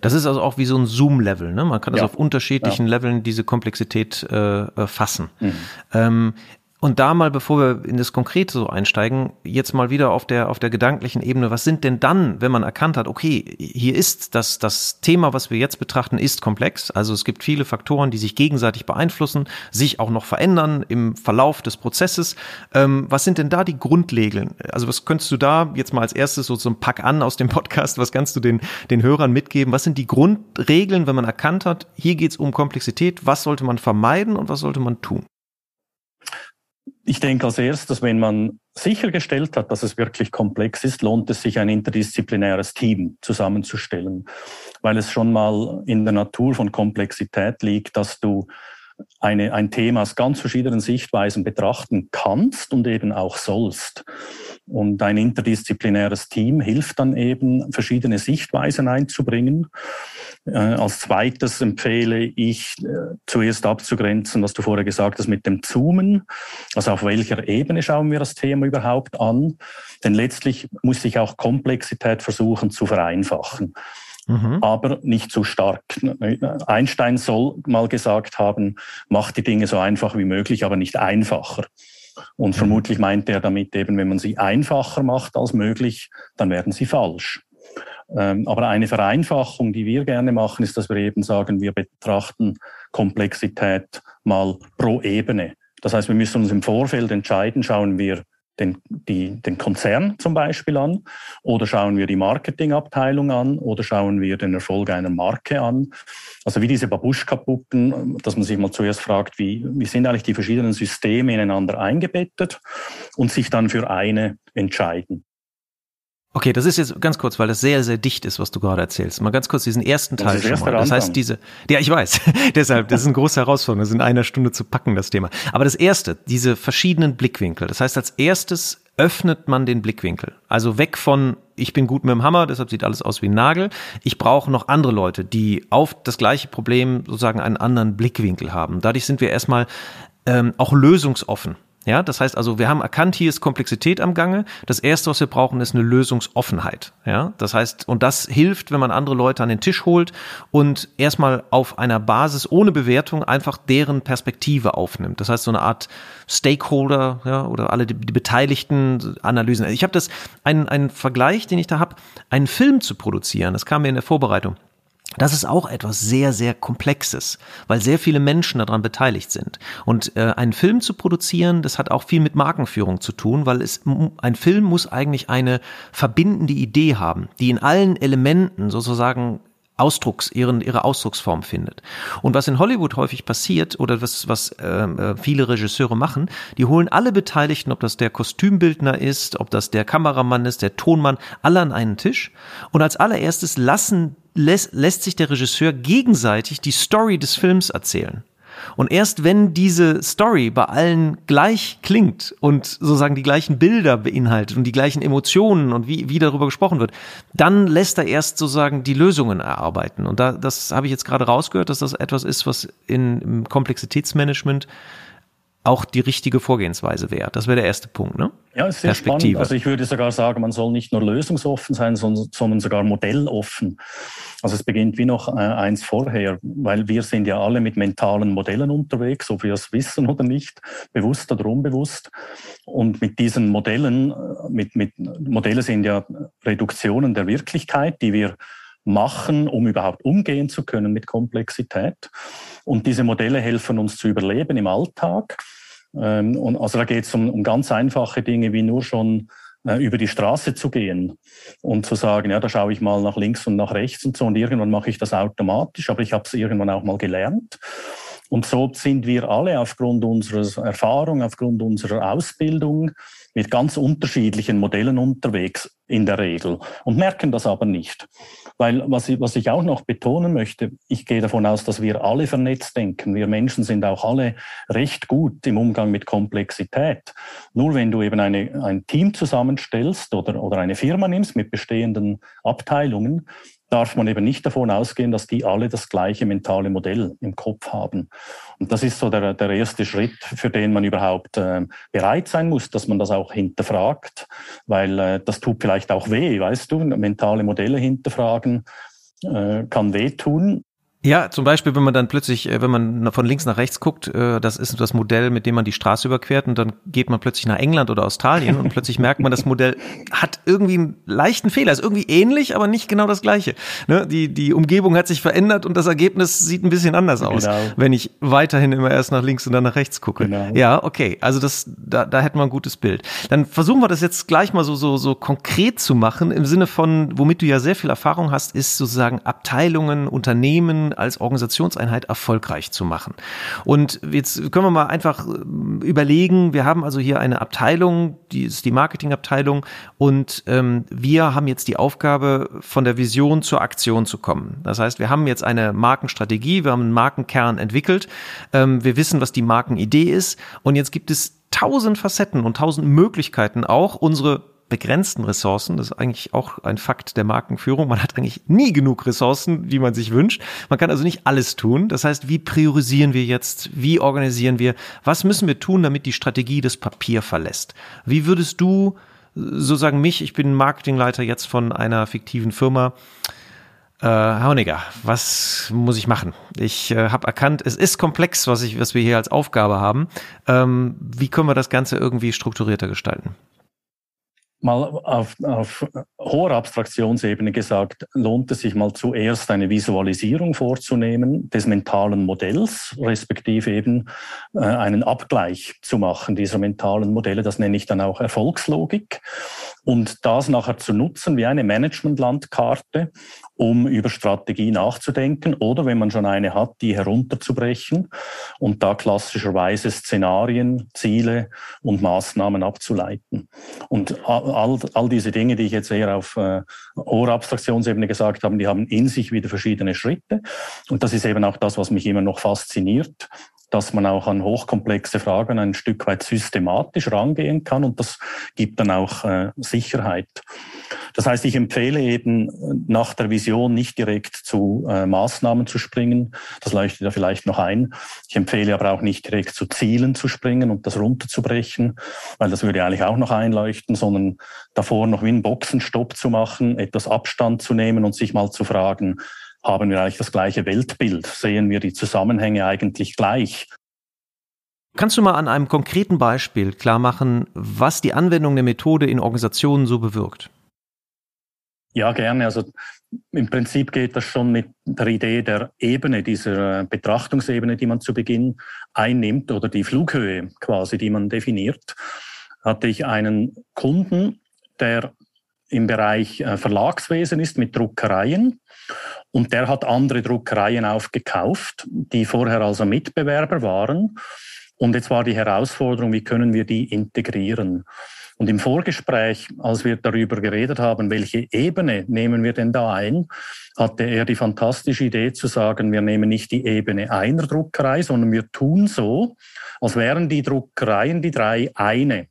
Das ist also auch wie so ein Zoom-Level. Ne? Man kann also ja. auf unterschiedlichen ja. Leveln diese Komplexität äh, äh fassen. Mhm. Ähm, und da mal, bevor wir in das Konkrete so einsteigen, jetzt mal wieder auf der, auf der gedanklichen Ebene, was sind denn dann, wenn man erkannt hat, okay, hier ist das, das Thema, was wir jetzt betrachten, ist komplex. Also es gibt viele Faktoren, die sich gegenseitig beeinflussen, sich auch noch verändern im Verlauf des Prozesses. Ähm, was sind denn da die Grundregeln? Also was könntest du da jetzt mal als erstes so zum Pack an aus dem Podcast, was kannst du den, den Hörern mitgeben? Was sind die Grundregeln, wenn man erkannt hat, hier geht es um Komplexität, was sollte man vermeiden und was sollte man tun? Ich denke als erstes, wenn man sichergestellt hat, dass es wirklich komplex ist, lohnt es sich, ein interdisziplinäres Team zusammenzustellen, weil es schon mal in der Natur von Komplexität liegt, dass du eine, ein Thema aus ganz verschiedenen Sichtweisen betrachten kannst und eben auch sollst. Und ein interdisziplinäres Team hilft dann eben, verschiedene Sichtweisen einzubringen. Äh, als zweites empfehle ich äh, zuerst abzugrenzen, was du vorher gesagt hast mit dem Zoomen. Also auf welcher Ebene schauen wir das Thema überhaupt an? Denn letztlich muss sich auch Komplexität versuchen zu vereinfachen. Mhm. aber nicht zu stark. Einstein soll mal gesagt haben, macht die Dinge so einfach wie möglich, aber nicht einfacher. Und mhm. vermutlich meint er damit eben, wenn man sie einfacher macht als möglich, dann werden sie falsch. Ähm, aber eine Vereinfachung, die wir gerne machen, ist, dass wir eben sagen, wir betrachten Komplexität mal pro Ebene. Das heißt, wir müssen uns im Vorfeld entscheiden, schauen wir den, die, den Konzern zum Beispiel an oder schauen wir die Marketingabteilung an oder schauen wir den Erfolg einer Marke an. Also wie diese Babuschka-Puppen, dass man sich mal zuerst fragt, wie, wie sind eigentlich die verschiedenen Systeme ineinander eingebettet und sich dann für eine entscheiden. Okay, das ist jetzt ganz kurz, weil das sehr, sehr dicht ist, was du gerade erzählst. Mal ganz kurz diesen ersten Teil das schon mal. Das heißt, diese, ja, ich weiß. Deshalb, das ist eine große Herausforderung, das in einer Stunde zu packen, das Thema. Aber das erste, diese verschiedenen Blickwinkel. Das heißt, als erstes öffnet man den Blickwinkel. Also weg von, ich bin gut mit dem Hammer, deshalb sieht alles aus wie ein Nagel. Ich brauche noch andere Leute, die auf das gleiche Problem sozusagen einen anderen Blickwinkel haben. Dadurch sind wir erstmal ähm, auch lösungsoffen. Ja, das heißt also, wir haben erkannt, hier ist Komplexität am Gange. Das erste, was wir brauchen, ist eine Lösungsoffenheit. Ja, das heißt, und das hilft, wenn man andere Leute an den Tisch holt und erstmal auf einer Basis ohne Bewertung einfach deren Perspektive aufnimmt. Das heißt, so eine Art Stakeholder, ja, oder alle die, die Beteiligten Analysen. Ich habe das, einen, einen Vergleich, den ich da habe, einen Film zu produzieren. Das kam mir in der Vorbereitung. Das ist auch etwas sehr, sehr Komplexes, weil sehr viele Menschen daran beteiligt sind. Und äh, einen Film zu produzieren, das hat auch viel mit Markenführung zu tun, weil es ein Film muss eigentlich eine verbindende Idee haben, die in allen Elementen sozusagen Ausdrucks, ihren, ihre Ausdrucksform findet. Und was in Hollywood häufig passiert oder was, was ähm, äh, viele Regisseure machen, die holen alle Beteiligten, ob das der Kostümbildner ist, ob das der Kameramann ist, der Tonmann, alle an einen Tisch. Und als allererstes lassen, lässt, lässt sich der Regisseur gegenseitig die Story des Films erzählen. Und erst wenn diese Story bei allen gleich klingt und sozusagen die gleichen Bilder beinhaltet und die gleichen Emotionen und wie, wie darüber gesprochen wird, dann lässt er erst sozusagen die Lösungen erarbeiten. Und da, das habe ich jetzt gerade rausgehört, dass das etwas ist, was in, im Komplexitätsmanagement auch die richtige Vorgehensweise wäre. Das wäre der erste Punkt, ne? Ja, es ist sehr spannend. Also ich würde sogar sagen, man soll nicht nur lösungsoffen sein, sondern sogar modelloffen. Also es beginnt wie noch äh, eins vorher, weil wir sind ja alle mit mentalen Modellen unterwegs, ob wir es wissen oder nicht, bewusst oder unbewusst. Und mit diesen Modellen, äh, mit, mit Modelle sind ja Reduktionen der Wirklichkeit, die wir machen, um überhaupt umgehen zu können mit Komplexität. Und diese Modelle helfen uns zu überleben im Alltag. Ähm, und also da geht es um, um ganz einfache Dinge wie nur schon äh, über die Straße zu gehen und zu sagen, ja, da schaue ich mal nach links und nach rechts und so und irgendwann mache ich das automatisch, aber ich habe es irgendwann auch mal gelernt. Und so sind wir alle aufgrund unserer Erfahrung, aufgrund unserer Ausbildung mit ganz unterschiedlichen Modellen unterwegs in der Regel und merken das aber nicht. Weil was ich, was ich auch noch betonen möchte, ich gehe davon aus, dass wir alle vernetzt denken. Wir Menschen sind auch alle recht gut im Umgang mit Komplexität. Nur wenn du eben eine, ein Team zusammenstellst oder, oder eine Firma nimmst mit bestehenden Abteilungen, darf man eben nicht davon ausgehen, dass die alle das gleiche mentale Modell im Kopf haben. Und das ist so der, der erste Schritt, für den man überhaupt äh, bereit sein muss, dass man das auch hinterfragt, weil äh, das tut vielleicht auch weh, weißt du, mentale Modelle hinterfragen äh, kann wehtun. Ja, zum Beispiel, wenn man dann plötzlich, äh, wenn man von links nach rechts guckt, äh, das ist das Modell, mit dem man die Straße überquert und dann geht man plötzlich nach England oder Australien und plötzlich merkt man, das Modell hat irgendwie einen leichten Fehler, ist irgendwie ähnlich, aber nicht genau das gleiche. Ne? Die, die Umgebung hat sich verändert und das Ergebnis sieht ein bisschen anders aus, genau. wenn ich weiterhin immer erst nach links und dann nach rechts gucke. Genau. Ja, okay, also das, da, da hätten wir ein gutes Bild. Dann versuchen wir das jetzt gleich mal so, so, so konkret zu machen, im Sinne von, womit du ja sehr viel Erfahrung hast, ist sozusagen Abteilungen, Unternehmen, als Organisationseinheit erfolgreich zu machen. Und jetzt können wir mal einfach äh, überlegen, wir haben also hier eine Abteilung, die ist die Marketingabteilung und ähm, wir haben jetzt die Aufgabe, von der Vision zur Aktion zu kommen. Das heißt, wir haben jetzt eine Markenstrategie, wir haben einen Markenkern entwickelt, ähm, wir wissen, was die Markenidee ist und jetzt gibt es tausend Facetten und tausend Möglichkeiten auch, unsere begrenzten Ressourcen. Das ist eigentlich auch ein Fakt der Markenführung. Man hat eigentlich nie genug Ressourcen, wie man sich wünscht. Man kann also nicht alles tun. Das heißt, wie priorisieren wir jetzt? Wie organisieren wir? Was müssen wir tun, damit die Strategie das Papier verlässt? Wie würdest du sozusagen mich, ich bin Marketingleiter jetzt von einer fiktiven Firma, äh, Honegger, was muss ich machen? Ich äh, habe erkannt, es ist komplex, was, ich, was wir hier als Aufgabe haben. Ähm, wie können wir das Ganze irgendwie strukturierter gestalten? Mal auf, auf hoher Abstraktionsebene gesagt, lohnt es sich mal zuerst eine Visualisierung vorzunehmen des mentalen Modells, respektive eben äh, einen Abgleich zu machen dieser mentalen Modelle. Das nenne ich dann auch Erfolgslogik. Und das nachher zu nutzen wie eine Managementlandkarte, um über Strategie nachzudenken oder wenn man schon eine hat, die herunterzubrechen und da klassischerweise Szenarien, Ziele und Maßnahmen abzuleiten. Und all, all diese Dinge, die ich jetzt eher auf äh, hoher Abstraktionsebene gesagt habe, die haben in sich wieder verschiedene Schritte. Und das ist eben auch das, was mich immer noch fasziniert dass man auch an hochkomplexe Fragen ein Stück weit systematisch rangehen kann und das gibt dann auch äh, Sicherheit. Das heißt, ich empfehle eben nach der Vision nicht direkt zu äh, Maßnahmen zu springen. Das leuchtet ja vielleicht noch ein. Ich empfehle aber auch nicht direkt zu Zielen zu springen und das runterzubrechen, weil das würde eigentlich auch noch einleuchten, sondern davor noch wie einen Boxenstopp zu machen, etwas Abstand zu nehmen und sich mal zu fragen, haben wir eigentlich das gleiche Weltbild? Sehen wir die Zusammenhänge eigentlich gleich? Kannst du mal an einem konkreten Beispiel klar machen, was die Anwendung der Methode in Organisationen so bewirkt? Ja, gerne. Also im Prinzip geht das schon mit der Idee der Ebene, dieser Betrachtungsebene, die man zu Beginn einnimmt oder die Flughöhe quasi, die man definiert. Hatte ich einen Kunden, der im Bereich äh, Verlagswesen ist mit Druckereien und der hat andere Druckereien aufgekauft, die vorher also Mitbewerber waren. Und jetzt war die Herausforderung, wie können wir die integrieren? Und im Vorgespräch, als wir darüber geredet haben, welche Ebene nehmen wir denn da ein, hatte er die fantastische Idee zu sagen, wir nehmen nicht die Ebene einer Druckerei, sondern wir tun so, als wären die Druckereien die drei eine.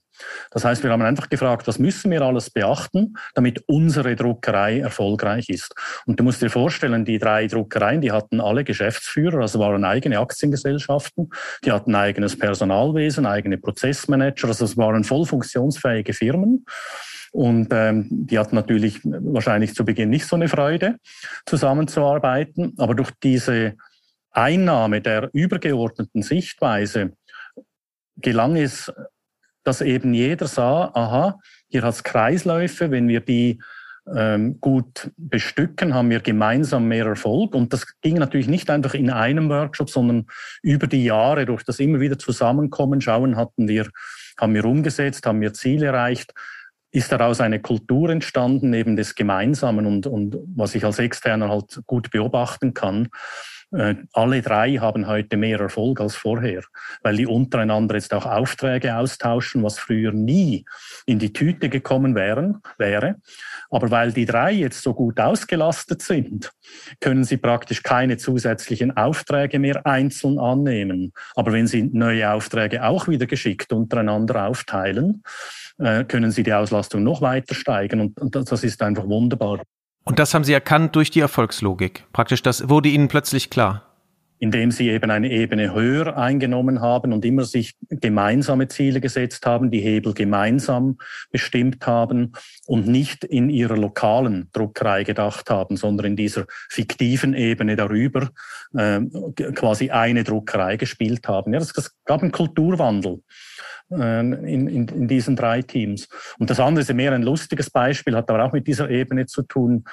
Das heißt, wir haben einfach gefragt, was müssen wir alles beachten, damit unsere Druckerei erfolgreich ist. Und du musst dir vorstellen, die drei Druckereien, die hatten alle Geschäftsführer, also waren eigene Aktiengesellschaften, die hatten eigenes Personalwesen, eigene Prozessmanager, also es waren voll funktionsfähige Firmen. Und ähm, die hatten natürlich wahrscheinlich zu Beginn nicht so eine Freude, zusammenzuarbeiten. Aber durch diese Einnahme der übergeordneten Sichtweise gelang es, dass eben jeder sah, aha, hier hat es Kreisläufe, wenn wir die ähm, gut bestücken, haben wir gemeinsam mehr Erfolg. Und das ging natürlich nicht einfach in einem Workshop, sondern über die Jahre, durch das immer wieder Zusammenkommen, schauen, hatten wir, haben wir umgesetzt, haben wir Ziele erreicht, ist daraus eine Kultur entstanden, eben des Gemeinsamen und, und was ich als Externer halt gut beobachten kann. Äh, alle drei haben heute mehr Erfolg als vorher, weil die untereinander jetzt auch Aufträge austauschen, was früher nie in die Tüte gekommen wären, wäre. Aber weil die drei jetzt so gut ausgelastet sind, können sie praktisch keine zusätzlichen Aufträge mehr einzeln annehmen. Aber wenn sie neue Aufträge auch wieder geschickt untereinander aufteilen, äh, können sie die Auslastung noch weiter steigern. Und das ist einfach wunderbar. Und das haben Sie erkannt durch die Erfolgslogik. Praktisch, das wurde Ihnen plötzlich klar. Indem Sie eben eine Ebene höher eingenommen haben und immer sich gemeinsame Ziele gesetzt haben, die Hebel gemeinsam bestimmt haben und nicht in Ihrer lokalen Druckerei gedacht haben, sondern in dieser fiktiven Ebene darüber äh, quasi eine Druckerei gespielt haben. Ja, das, das gab einen Kulturwandel. Ähm, in, in, in diesen drei Teams. Und das andere ist mehr ein lustiges Beispiel, hat aber auch mit dieser Ebene zu tun.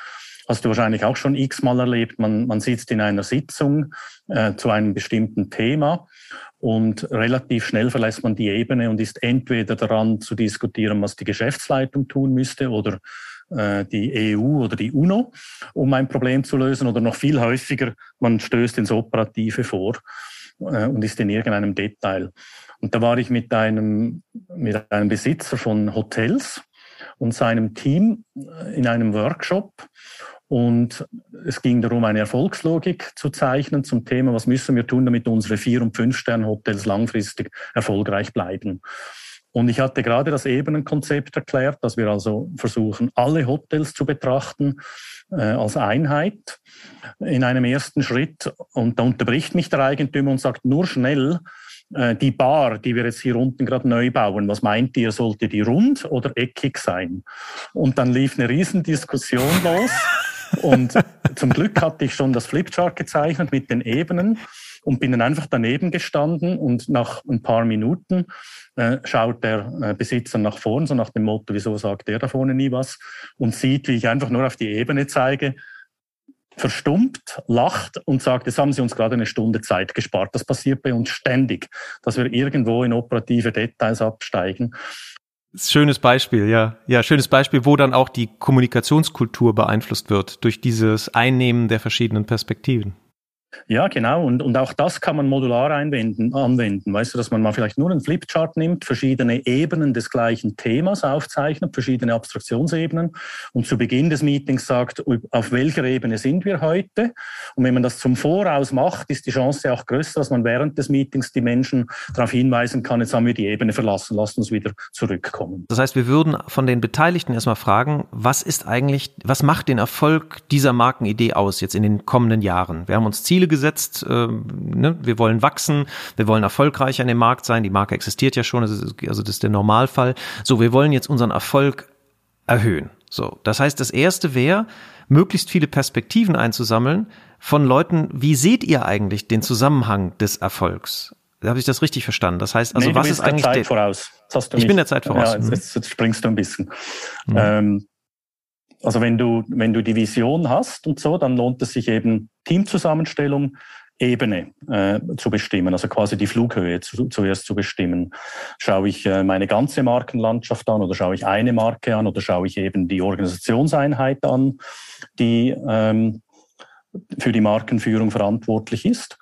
Hast du wahrscheinlich auch schon x-mal erlebt. Man, man sitzt in einer Sitzung äh, zu einem bestimmten Thema und relativ schnell verlässt man die Ebene und ist entweder daran zu diskutieren, was die Geschäftsleitung tun müsste oder äh, die EU oder die UNO, um ein Problem zu lösen oder noch viel häufiger, man stößt ins Operative vor äh, und ist in irgendeinem Detail. Und da war ich mit einem, mit einem Besitzer von Hotels und seinem Team in einem Workshop. Und es ging darum, eine Erfolgslogik zu zeichnen zum Thema, was müssen wir tun, damit unsere Vier- und Fünf-Sterne-Hotels langfristig erfolgreich bleiben. Und ich hatte gerade das Ebenenkonzept erklärt, dass wir also versuchen, alle Hotels zu betrachten äh, als Einheit in einem ersten Schritt. Und da unterbricht mich der Eigentümer und sagt, nur schnell, äh, die Bar, die wir jetzt hier unten gerade neu bauen, was meint ihr, sollte die rund oder eckig sein? Und dann lief eine Riesendiskussion los. Und zum Glück hatte ich schon das Flipchart gezeichnet mit den Ebenen und bin dann einfach daneben gestanden und nach ein paar Minuten äh, schaut der äh, Besitzer nach vorn, so nach dem Motto, wieso sagt der da vorne nie was und sieht, wie ich einfach nur auf die Ebene zeige verstummt, lacht und sagt, jetzt haben Sie uns gerade eine Stunde Zeit gespart. Das passiert bei uns ständig, dass wir irgendwo in operative Details absteigen. Schönes Beispiel, ja. Ja, schönes Beispiel, wo dann auch die Kommunikationskultur beeinflusst wird durch dieses Einnehmen der verschiedenen Perspektiven. Ja, genau. Und, und auch das kann man modular einwenden, anwenden. Weißt du, dass man mal vielleicht nur einen Flipchart nimmt, verschiedene Ebenen des gleichen Themas aufzeichnet, verschiedene Abstraktionsebenen und zu Beginn des Meetings sagt, auf welcher Ebene sind wir heute? Und wenn man das zum Voraus macht, ist die Chance auch größer, dass man während des Meetings die Menschen darauf hinweisen kann, jetzt haben wir die Ebene verlassen, lasst uns wieder zurückkommen. Das heißt, wir würden von den Beteiligten erstmal fragen, was ist eigentlich, was macht den Erfolg dieser Markenidee aus jetzt in den kommenden Jahren? Wir haben uns Ziele gesetzt. Äh, ne? Wir wollen wachsen, wir wollen erfolgreicher in dem Markt sein. Die Marke existiert ja schon, also das ist der Normalfall. So, wir wollen jetzt unseren Erfolg erhöhen. So, das heißt, das erste wäre, möglichst viele Perspektiven einzusammeln von Leuten. Wie seht ihr eigentlich den Zusammenhang des Erfolgs? Habe ich das richtig verstanden? Das heißt, also nee, was ist eigentlich der Zeit voraus? ich nicht. bin der Zeit voraus. Ja, jetzt, jetzt springst du ein bisschen. Mhm. Ähm, also wenn du, wenn du die Vision hast und so, dann lohnt es sich eben Teamzusammenstellung, Ebene äh, zu bestimmen, also quasi die Flughöhe zu, zuerst zu bestimmen. Schaue ich äh, meine ganze Markenlandschaft an oder schaue ich eine Marke an oder schaue ich eben die Organisationseinheit an, die ähm, für die Markenführung verantwortlich ist.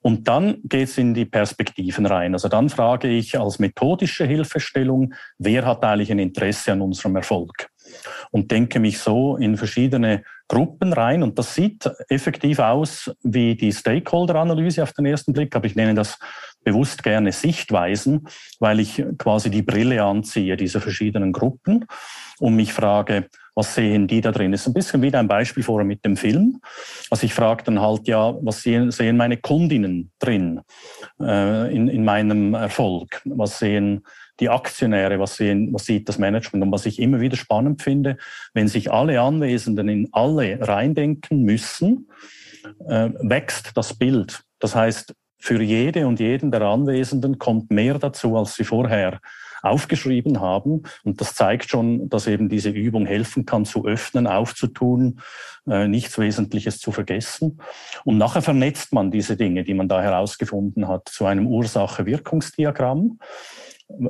Und dann geht es in die Perspektiven rein. Also dann frage ich als methodische Hilfestellung, wer hat eigentlich ein Interesse an unserem Erfolg? Und denke mich so in verschiedene Gruppen rein. Und das sieht effektiv aus wie die Stakeholder-Analyse auf den ersten Blick, aber ich nenne das bewusst gerne Sichtweisen, weil ich quasi die Brille anziehe dieser verschiedenen Gruppen und mich frage, was sehen die da drin? Das ist ein bisschen wie ein Beispiel vorher mit dem Film. Also ich frage dann halt, ja, was sehen, sehen meine Kundinnen drin äh, in, in meinem Erfolg? Was sehen die Aktionäre, was, sehen, was sieht das Management? Und was ich immer wieder spannend finde, wenn sich alle Anwesenden in alle reindenken müssen, äh, wächst das Bild. Das heißt, für jede und jeden der Anwesenden kommt mehr dazu, als sie vorher aufgeschrieben haben. Und das zeigt schon, dass eben diese Übung helfen kann, zu öffnen, aufzutun, äh, nichts Wesentliches zu vergessen. Und nachher vernetzt man diese Dinge, die man da herausgefunden hat, zu einem Ursache-Wirkungsdiagramm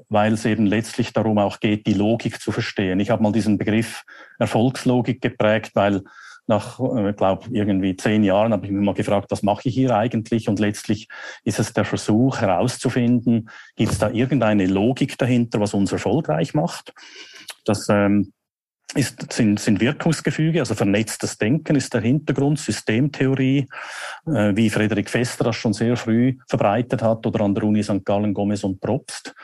weil es eben letztlich darum auch geht, die Logik zu verstehen. Ich habe mal diesen Begriff Erfolgslogik geprägt, weil nach, äh, ich glaube, irgendwie zehn Jahren habe ich mich mal gefragt, was mache ich hier eigentlich? Und letztlich ist es der Versuch herauszufinden, gibt es da irgendeine Logik dahinter, was uns erfolgreich macht? Das ähm, ist, sind, sind Wirkungsgefüge, also vernetztes Denken ist der Hintergrund, Systemtheorie, äh, wie Frederik Fester das schon sehr früh verbreitet hat oder an der Uni St. Gallen, Gomez und Probst.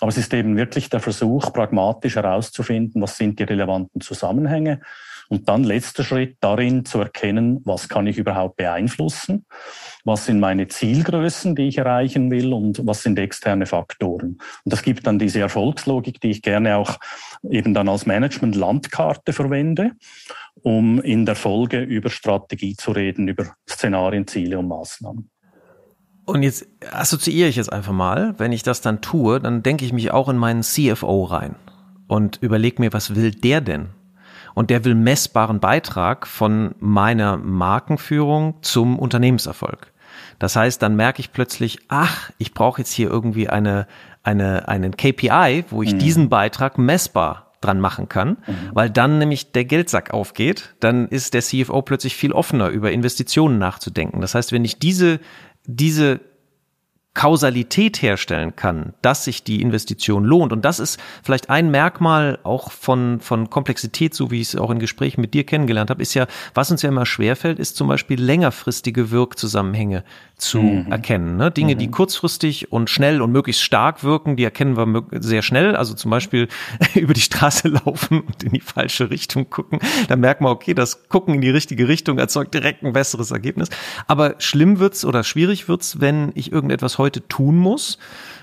Aber es ist eben wirklich der Versuch, pragmatisch herauszufinden, was sind die relevanten Zusammenhänge und dann letzter Schritt darin zu erkennen, was kann ich überhaupt beeinflussen, was sind meine Zielgrößen, die ich erreichen will und was sind externe Faktoren. Und das gibt dann diese Erfolgslogik, die ich gerne auch eben dann als Management-Landkarte verwende, um in der Folge über Strategie zu reden, über Szenarien, Ziele und Maßnahmen. Und jetzt assoziiere ich es einfach mal, wenn ich das dann tue, dann denke ich mich auch in meinen CFO rein und überlege mir, was will der denn? Und der will messbaren Beitrag von meiner Markenführung zum Unternehmenserfolg. Das heißt, dann merke ich plötzlich, ach, ich brauche jetzt hier irgendwie eine, eine, einen KPI, wo ich mhm. diesen Beitrag messbar dran machen kann, mhm. weil dann nämlich der Geldsack aufgeht, dann ist der CFO plötzlich viel offener über Investitionen nachzudenken. Das heißt, wenn ich diese, diese Kausalität herstellen kann, dass sich die Investition lohnt. Und das ist vielleicht ein Merkmal auch von, von Komplexität, so wie ich es auch in Gesprächen mit dir kennengelernt habe, ist ja, was uns ja immer schwerfällt, ist zum Beispiel längerfristige Wirkzusammenhänge zu mhm. erkennen. Ne? Dinge, mhm. die kurzfristig und schnell und möglichst stark wirken, die erkennen wir sehr schnell. Also zum Beispiel über die Straße laufen und in die falsche Richtung gucken. Da merkt man, okay, das Gucken in die richtige Richtung erzeugt direkt ein besseres Ergebnis. Aber schlimm wird's oder schwierig wird's, wenn ich irgendetwas heute heute tun muss,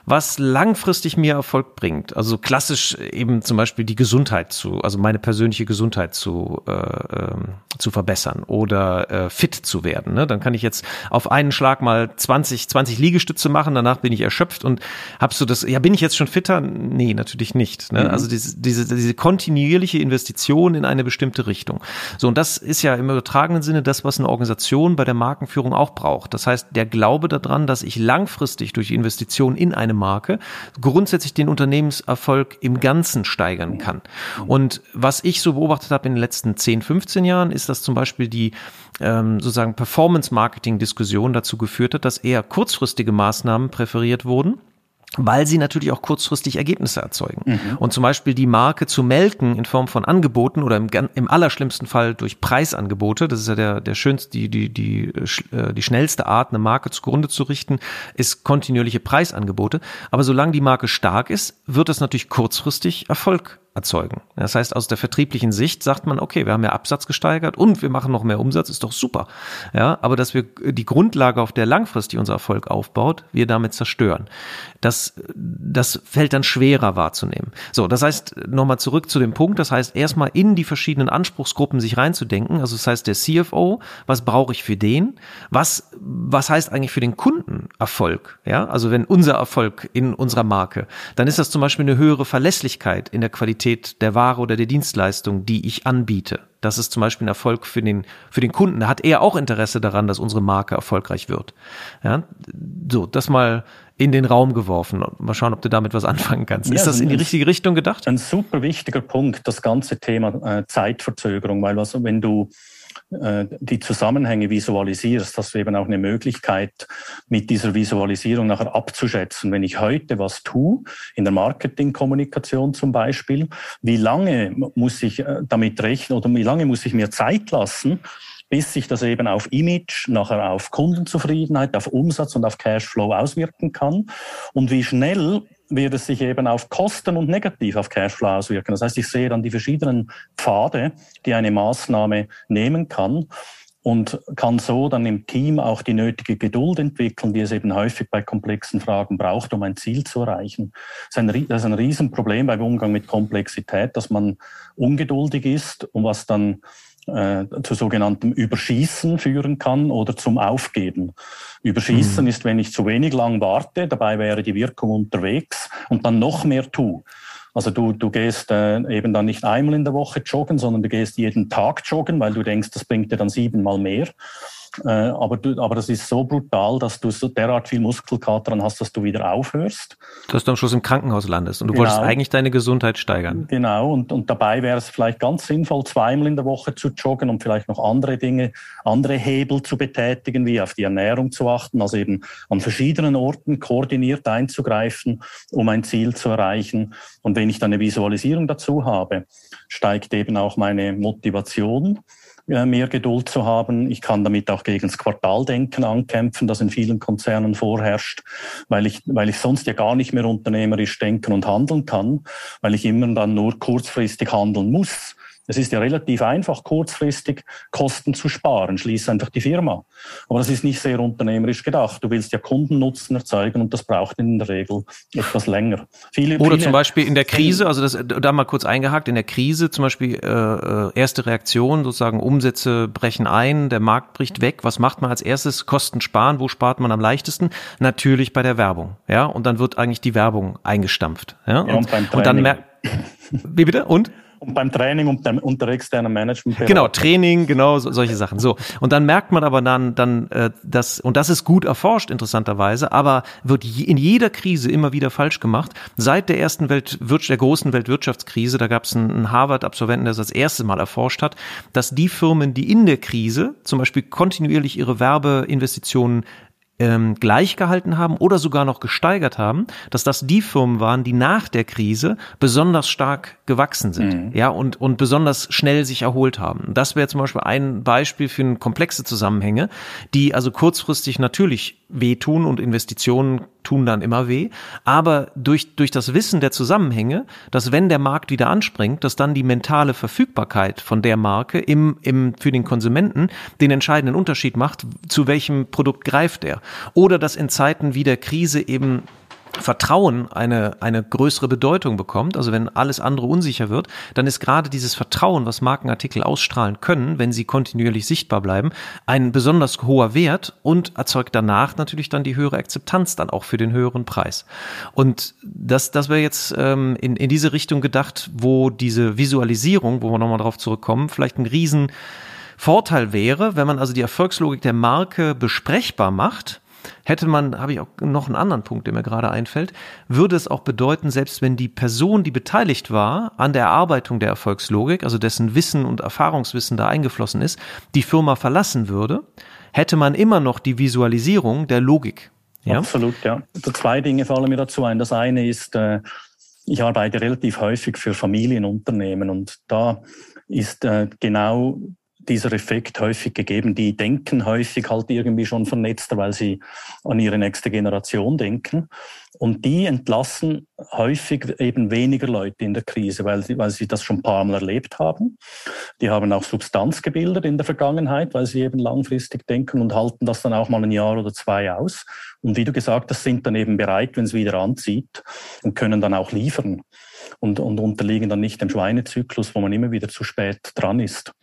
was langfristig mir Erfolg bringt. Also klassisch eben zum Beispiel die Gesundheit zu, also meine persönliche Gesundheit zu, äh, äh, zu verbessern oder äh, fit zu werden. Ne? Dann kann ich jetzt auf einen Schlag mal 20, 20 Liegestütze machen, danach bin ich erschöpft und hab so das, ja, bin ich jetzt schon fitter? Nee, natürlich nicht. Ne? Mhm. Also diese, diese, diese kontinuierliche Investition in eine bestimmte Richtung. So, und das ist ja im übertragenen Sinne das, was eine Organisation bei der Markenführung auch braucht. Das heißt, der Glaube daran, dass ich langfristig durch Investition in eine Marke grundsätzlich den Unternehmenserfolg im Ganzen steigern kann. Und was ich so beobachtet habe in den letzten 10, 15 Jahren, ist, dass zum Beispiel die ähm, sozusagen Performance-Marketing-Diskussion dazu geführt hat, dass eher kurzfristige Maßnahmen präferiert wurden weil sie natürlich auch kurzfristig Ergebnisse erzeugen. Mhm. Und zum Beispiel die Marke zu melken in Form von Angeboten oder im, im allerschlimmsten Fall durch Preisangebote, das ist ja der, der schönste, die, die, die, äh, die schnellste Art, eine Marke zugrunde zu richten, ist kontinuierliche Preisangebote. Aber solange die Marke stark ist, wird es natürlich kurzfristig Erfolg erzeugen. Das heißt, aus der vertrieblichen Sicht sagt man, okay, wir haben ja Absatz gesteigert und wir machen noch mehr Umsatz, ist doch super. Ja, aber dass wir die Grundlage, auf der langfristig unser Erfolg aufbaut, wir damit zerstören. Das, das fällt dann schwerer wahrzunehmen. So, das heißt, nochmal zurück zu dem Punkt, das heißt, erstmal in die verschiedenen Anspruchsgruppen sich reinzudenken. Also das heißt, der CFO, was brauche ich für den? Was, was heißt eigentlich für den Kunden Erfolg? Ja, also wenn unser Erfolg in unserer Marke, dann ist das zum Beispiel eine höhere Verlässlichkeit in der Qualität Qualität der Ware oder der Dienstleistung, die ich anbiete. Das ist zum Beispiel ein Erfolg für den, für den Kunden. Da hat er auch Interesse daran, dass unsere Marke erfolgreich wird. Ja, so, das mal in den Raum geworfen. Mal schauen, ob du damit was anfangen kannst. Ja, ist das in die richtige Richtung gedacht? Ein super wichtiger Punkt, das ganze Thema äh, Zeitverzögerung, weil was, wenn du äh, die Zusammenhänge visualisierst, hast du eben auch eine Möglichkeit, mit dieser Visualisierung nachher abzuschätzen. Wenn ich heute was tue, in der Marketingkommunikation zum Beispiel, wie lange muss ich äh, damit rechnen oder wie lange muss ich mir Zeit lassen, bis sich das eben auf Image, nachher auf Kundenzufriedenheit, auf Umsatz und auf Cashflow auswirken kann und wie schnell wird es sich eben auf Kosten und negativ auf Cashflow auswirken. Das heißt, ich sehe dann die verschiedenen Pfade, die eine Maßnahme nehmen kann und kann so dann im Team auch die nötige Geduld entwickeln, die es eben häufig bei komplexen Fragen braucht, um ein Ziel zu erreichen. Das ist ein, das ist ein Riesenproblem beim Umgang mit Komplexität, dass man ungeduldig ist und was dann äh, zu sogenanntem Überschießen führen kann oder zum Aufgeben. Überschießen mhm. ist, wenn ich zu wenig lang warte, dabei wäre die Wirkung unterwegs und dann noch mehr tue. Also du, du gehst äh, eben dann nicht einmal in der Woche joggen, sondern du gehst jeden Tag joggen, weil du denkst, das bringt dir dann siebenmal mehr. Äh, aber, du, aber das ist so brutal, dass du so derart viel Muskelkater dann hast, dass du wieder aufhörst. Dass du am Schluss im Krankenhaus landest und du genau. wolltest eigentlich deine Gesundheit steigern. Genau, und, und dabei wäre es vielleicht ganz sinnvoll, zweimal in der Woche zu joggen und vielleicht noch andere Dinge, andere Hebel zu betätigen, wie auf die Ernährung zu achten, also eben an verschiedenen Orten koordiniert einzugreifen, um ein Ziel zu erreichen. Und wenn ich dann eine Visualisierung dazu habe, steigt eben auch meine Motivation mehr Geduld zu haben. Ich kann damit auch gegen das Quartaldenken ankämpfen, das in vielen Konzernen vorherrscht, weil ich, weil ich sonst ja gar nicht mehr unternehmerisch denken und handeln kann, weil ich immer dann nur kurzfristig handeln muss. Es ist ja relativ einfach, kurzfristig Kosten zu sparen. Schließ einfach die Firma. Aber das ist nicht sehr unternehmerisch gedacht. Du willst ja Kundennutzen erzeugen und das braucht in der Regel etwas länger. Viele, Oder viele zum Beispiel in der Krise, also das, da mal kurz eingehakt, in der Krise zum Beispiel äh, äh, erste Reaktion, sozusagen Umsätze brechen ein, der Markt bricht weg. Was macht man als erstes? Kosten sparen. Wo spart man am leichtesten? Natürlich bei der Werbung. Ja, und dann wird eigentlich die Werbung eingestampft. Ja, und, ja, und, und dann merkt wie bitte? Und? Und beim Training und, dem, und der externen Management. Genau, Training, genau, so, solche Sachen. So. Und dann merkt man aber dann, dann, äh, das, und das ist gut erforscht, interessanterweise, aber wird in jeder Krise immer wieder falsch gemacht. Seit der ersten Welt, der großen Weltwirtschaftskrise, da gab es einen, einen Harvard-Absolventen, der das das erste Mal erforscht hat, dass die Firmen, die in der Krise zum Beispiel kontinuierlich ihre Werbeinvestitionen ähm, gleich gehalten haben oder sogar noch gesteigert haben, dass das die Firmen waren, die nach der Krise besonders stark gewachsen sind, mhm. ja, und, und besonders schnell sich erholt haben. Das wäre zum Beispiel ein Beispiel für komplexe Zusammenhänge, die also kurzfristig natürlich wehtun und Investitionen tun dann immer weh. Aber durch, durch das Wissen der Zusammenhänge, dass wenn der Markt wieder anspringt, dass dann die mentale Verfügbarkeit von der Marke im, im, für den Konsumenten den entscheidenden Unterschied macht, zu welchem Produkt greift er. Oder dass in Zeiten wie der Krise eben Vertrauen eine, eine größere Bedeutung bekommt, also wenn alles andere unsicher wird, dann ist gerade dieses Vertrauen, was Markenartikel ausstrahlen können, wenn sie kontinuierlich sichtbar bleiben, ein besonders hoher Wert und erzeugt danach natürlich dann die höhere Akzeptanz dann auch für den höheren Preis. Und das, das wäre jetzt ähm, in, in diese Richtung gedacht, wo diese Visualisierung, wo wir nochmal drauf zurückkommen, vielleicht ein riesen Vorteil wäre, wenn man also die Erfolgslogik der Marke besprechbar macht, hätte man, habe ich auch noch einen anderen Punkt, der mir gerade einfällt, würde es auch bedeuten, selbst wenn die Person, die beteiligt war an der Erarbeitung der Erfolgslogik, also dessen Wissen und Erfahrungswissen da eingeflossen ist, die Firma verlassen würde, hätte man immer noch die Visualisierung der Logik. Ja? Absolut, ja. Zwei Dinge fallen mir dazu ein. Das eine ist, äh, ich arbeite relativ häufig für Familienunternehmen und da ist äh, genau dieser Effekt häufig gegeben. Die denken häufig halt irgendwie schon vernetzter, weil sie an ihre nächste Generation denken. Und die entlassen häufig eben weniger Leute in der Krise, weil sie, weil sie das schon ein paar Mal erlebt haben. Die haben auch Substanz gebildet in der Vergangenheit, weil sie eben langfristig denken und halten das dann auch mal ein Jahr oder zwei aus. Und wie du gesagt hast, sind dann eben bereit, wenn es wieder anzieht und können dann auch liefern und, und unterliegen dann nicht dem Schweinezyklus, wo man immer wieder zu spät dran ist.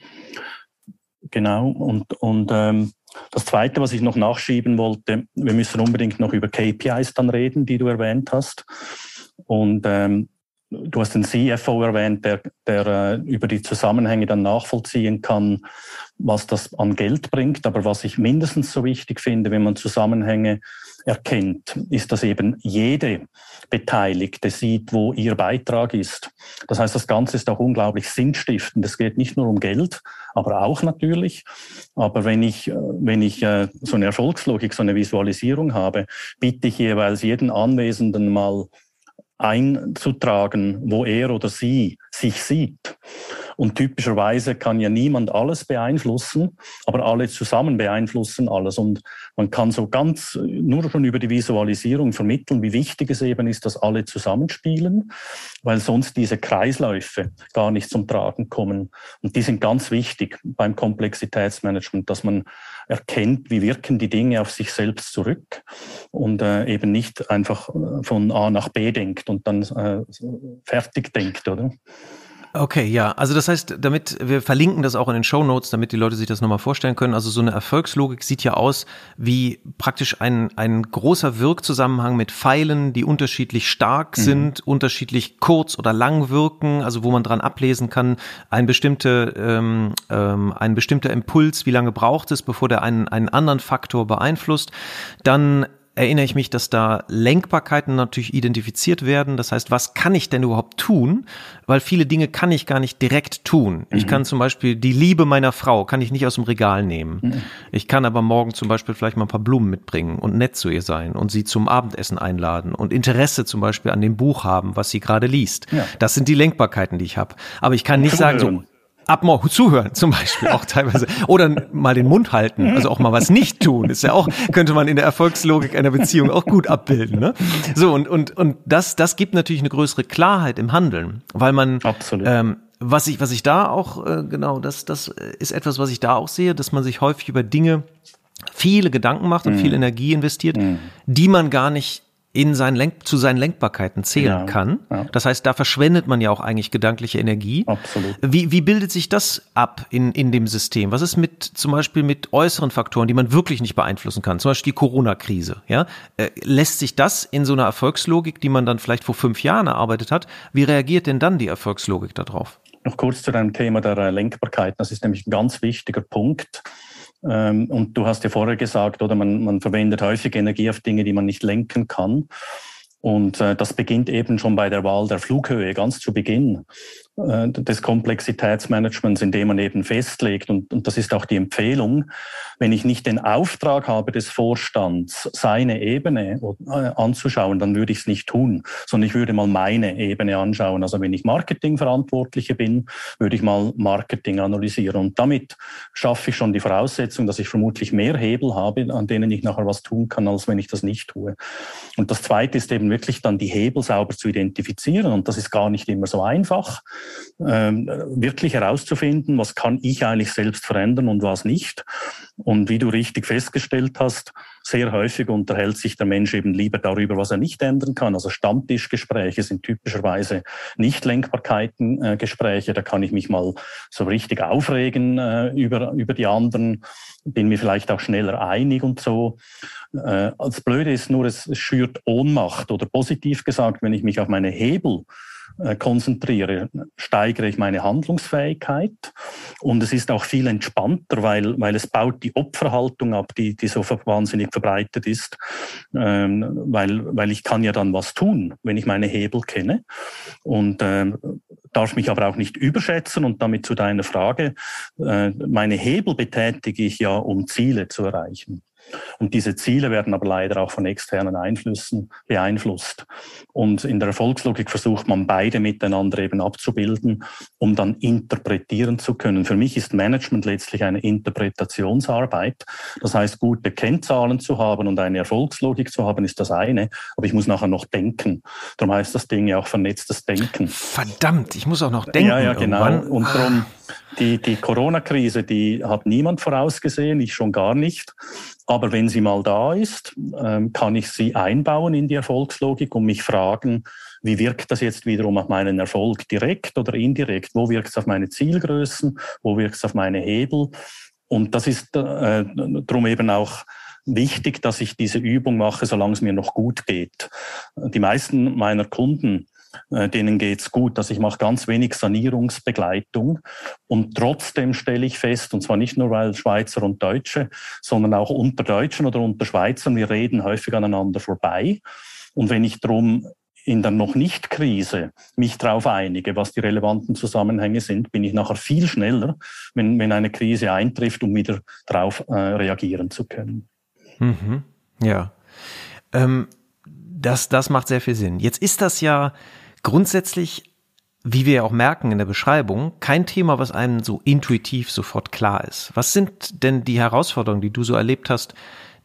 Genau. Und, und ähm, das Zweite, was ich noch nachschieben wollte, wir müssen unbedingt noch über KPIs dann reden, die du erwähnt hast. Und ähm, du hast den CFO erwähnt, der, der äh, über die Zusammenhänge dann nachvollziehen kann, was das an Geld bringt. Aber was ich mindestens so wichtig finde, wenn man Zusammenhänge erkennt, ist, dass eben jede Beteiligte sieht, wo ihr Beitrag ist. Das heißt, das Ganze ist auch unglaublich sinnstiftend. Es geht nicht nur um Geld, aber auch natürlich. Aber wenn ich, äh, wenn ich äh, so eine Erfolgslogik, so eine Visualisierung habe, bitte ich jeweils jeden Anwesenden mal einzutragen, wo er oder sie sich sieht. Und typischerweise kann ja niemand alles beeinflussen, aber alle zusammen beeinflussen alles. Und man kann so ganz nur schon über die Visualisierung vermitteln, wie wichtig es eben ist, dass alle zusammenspielen, weil sonst diese Kreisläufe gar nicht zum Tragen kommen. Und die sind ganz wichtig beim Komplexitätsmanagement, dass man erkennt, wie wirken die Dinge auf sich selbst zurück und äh, eben nicht einfach äh, von A nach B denkt und dann äh, fertig denkt, oder? Okay, ja. Also das heißt, damit wir verlinken das auch in den Show Notes, damit die Leute sich das nochmal vorstellen können. Also so eine Erfolgslogik sieht ja aus wie praktisch ein, ein großer Wirkzusammenhang mit Pfeilen, die unterschiedlich stark mhm. sind, unterschiedlich kurz oder lang wirken, also wo man dran ablesen kann, ein bestimmte, ähm, ähm, ein bestimmter Impuls, wie lange braucht es, bevor der einen, einen anderen Faktor beeinflusst. Dann erinnere ich mich, dass da Lenkbarkeiten natürlich identifiziert werden. Das heißt, was kann ich denn überhaupt tun? Weil viele Dinge kann ich gar nicht direkt tun. Mhm. Ich kann zum Beispiel die Liebe meiner Frau kann ich nicht aus dem Regal nehmen. Mhm. Ich kann aber morgen zum Beispiel vielleicht mal ein paar Blumen mitbringen und nett zu ihr sein und sie zum Abendessen einladen und Interesse zum Beispiel an dem Buch haben, was sie gerade liest. Ja. Das sind die Lenkbarkeiten, die ich habe. Aber ich kann nicht sagen, so, Abmord zuhören zum Beispiel auch teilweise oder mal den Mund halten, also auch mal was nicht tun, ist ja auch könnte man in der Erfolgslogik einer Beziehung auch gut abbilden. Ne? So und und und das das gibt natürlich eine größere Klarheit im Handeln, weil man Absolut. Ähm, was ich was ich da auch äh, genau das das ist etwas, was ich da auch sehe, dass man sich häufig über Dinge viele Gedanken macht und mm. viel Energie investiert, mm. die man gar nicht in seinen Lenk zu seinen Lenkbarkeiten zählen ja, kann. Ja. Das heißt, da verschwendet man ja auch eigentlich gedankliche Energie. Absolut. Wie, wie bildet sich das ab in, in dem System? Was ist mit zum Beispiel mit äußeren Faktoren, die man wirklich nicht beeinflussen kann? Zum Beispiel die Corona-Krise. Ja? Äh, lässt sich das in so einer Erfolgslogik, die man dann vielleicht vor fünf Jahren erarbeitet hat, wie reagiert denn dann die Erfolgslogik darauf? Noch kurz zu deinem Thema der Lenkbarkeit. Das ist nämlich ein ganz wichtiger Punkt. Ähm, und du hast ja vorher gesagt, oder man, man verwendet häufig Energie auf Dinge, die man nicht lenken kann. Und äh, das beginnt eben schon bei der Wahl der Flughöhe, ganz zu Beginn. Äh, des Komplexitätsmanagements, indem man eben festlegt, und, und das ist auch die Empfehlung, wenn ich nicht den Auftrag habe des Vorstands, seine Ebene äh, anzuschauen, dann würde ich es nicht tun, sondern ich würde mal meine Ebene anschauen. Also wenn ich Marketingverantwortliche bin, würde ich mal Marketing analysieren. Und damit schaffe ich schon die Voraussetzung, dass ich vermutlich mehr Hebel habe, an denen ich nachher was tun kann, als wenn ich das nicht tue. Und das Zweite ist eben wirklich dann die Hebel sauber zu identifizieren. Und das ist gar nicht immer so einfach wirklich herauszufinden, was kann ich eigentlich selbst verändern und was nicht. Und wie du richtig festgestellt hast, sehr häufig unterhält sich der Mensch eben lieber darüber, was er nicht ändern kann. Also Stammtischgespräche sind typischerweise nicht Lenkbarkeitengespräche. Äh, da kann ich mich mal so richtig aufregen äh, über, über die anderen, bin mir vielleicht auch schneller einig und so. Äh, das Blöde ist nur, es schürt Ohnmacht oder positiv gesagt, wenn ich mich auf meine Hebel konzentriere, steigere ich meine Handlungsfähigkeit. Und es ist auch viel entspannter, weil, weil es baut die Opferhaltung ab, die, die so wahnsinnig verbreitet ist. Ähm, weil, weil ich kann ja dann was tun, wenn ich meine Hebel kenne. Und ähm, darf mich aber auch nicht überschätzen. Und damit zu deiner Frage, äh, meine Hebel betätige ich ja, um Ziele zu erreichen. Und diese Ziele werden aber leider auch von externen Einflüssen beeinflusst. Und in der Erfolgslogik versucht man beide miteinander eben abzubilden, um dann interpretieren zu können. Für mich ist Management letztlich eine Interpretationsarbeit. Das heißt, gute Kennzahlen zu haben und eine Erfolgslogik zu haben, ist das eine. Aber ich muss nachher noch denken. Darum heißt das Ding ja auch vernetztes Denken. Verdammt, ich muss auch noch denken. Ja, ja, genau. Irgendwann. Und darum, die, die Corona-Krise, die hat niemand vorausgesehen, ich schon gar nicht. Aber wenn sie mal da ist, ähm, kann ich sie einbauen in die Erfolgslogik und mich fragen, wie wirkt das jetzt wiederum auf meinen Erfolg direkt oder indirekt? Wo wirkt es auf meine Zielgrößen? Wo wirkt es auf meine Hebel? Und das ist äh, darum eben auch wichtig, dass ich diese Übung mache, solange es mir noch gut geht. Die meisten meiner Kunden denen geht's gut. Also ich mache ganz wenig Sanierungsbegleitung und trotzdem stelle ich fest, und zwar nicht nur weil Schweizer und Deutsche, sondern auch unter Deutschen oder unter Schweizern, wir reden häufig aneinander vorbei. Und wenn ich drum in der noch nicht Krise mich darauf einige, was die relevanten Zusammenhänge sind, bin ich nachher viel schneller, wenn, wenn eine Krise eintrifft, um wieder darauf äh, reagieren zu können. Mhm. Ja. Ähm, das, das macht sehr viel Sinn. Jetzt ist das ja grundsätzlich wie wir ja auch merken in der Beschreibung, kein Thema, was einem so intuitiv sofort klar ist. Was sind denn die Herausforderungen, die du so erlebt hast,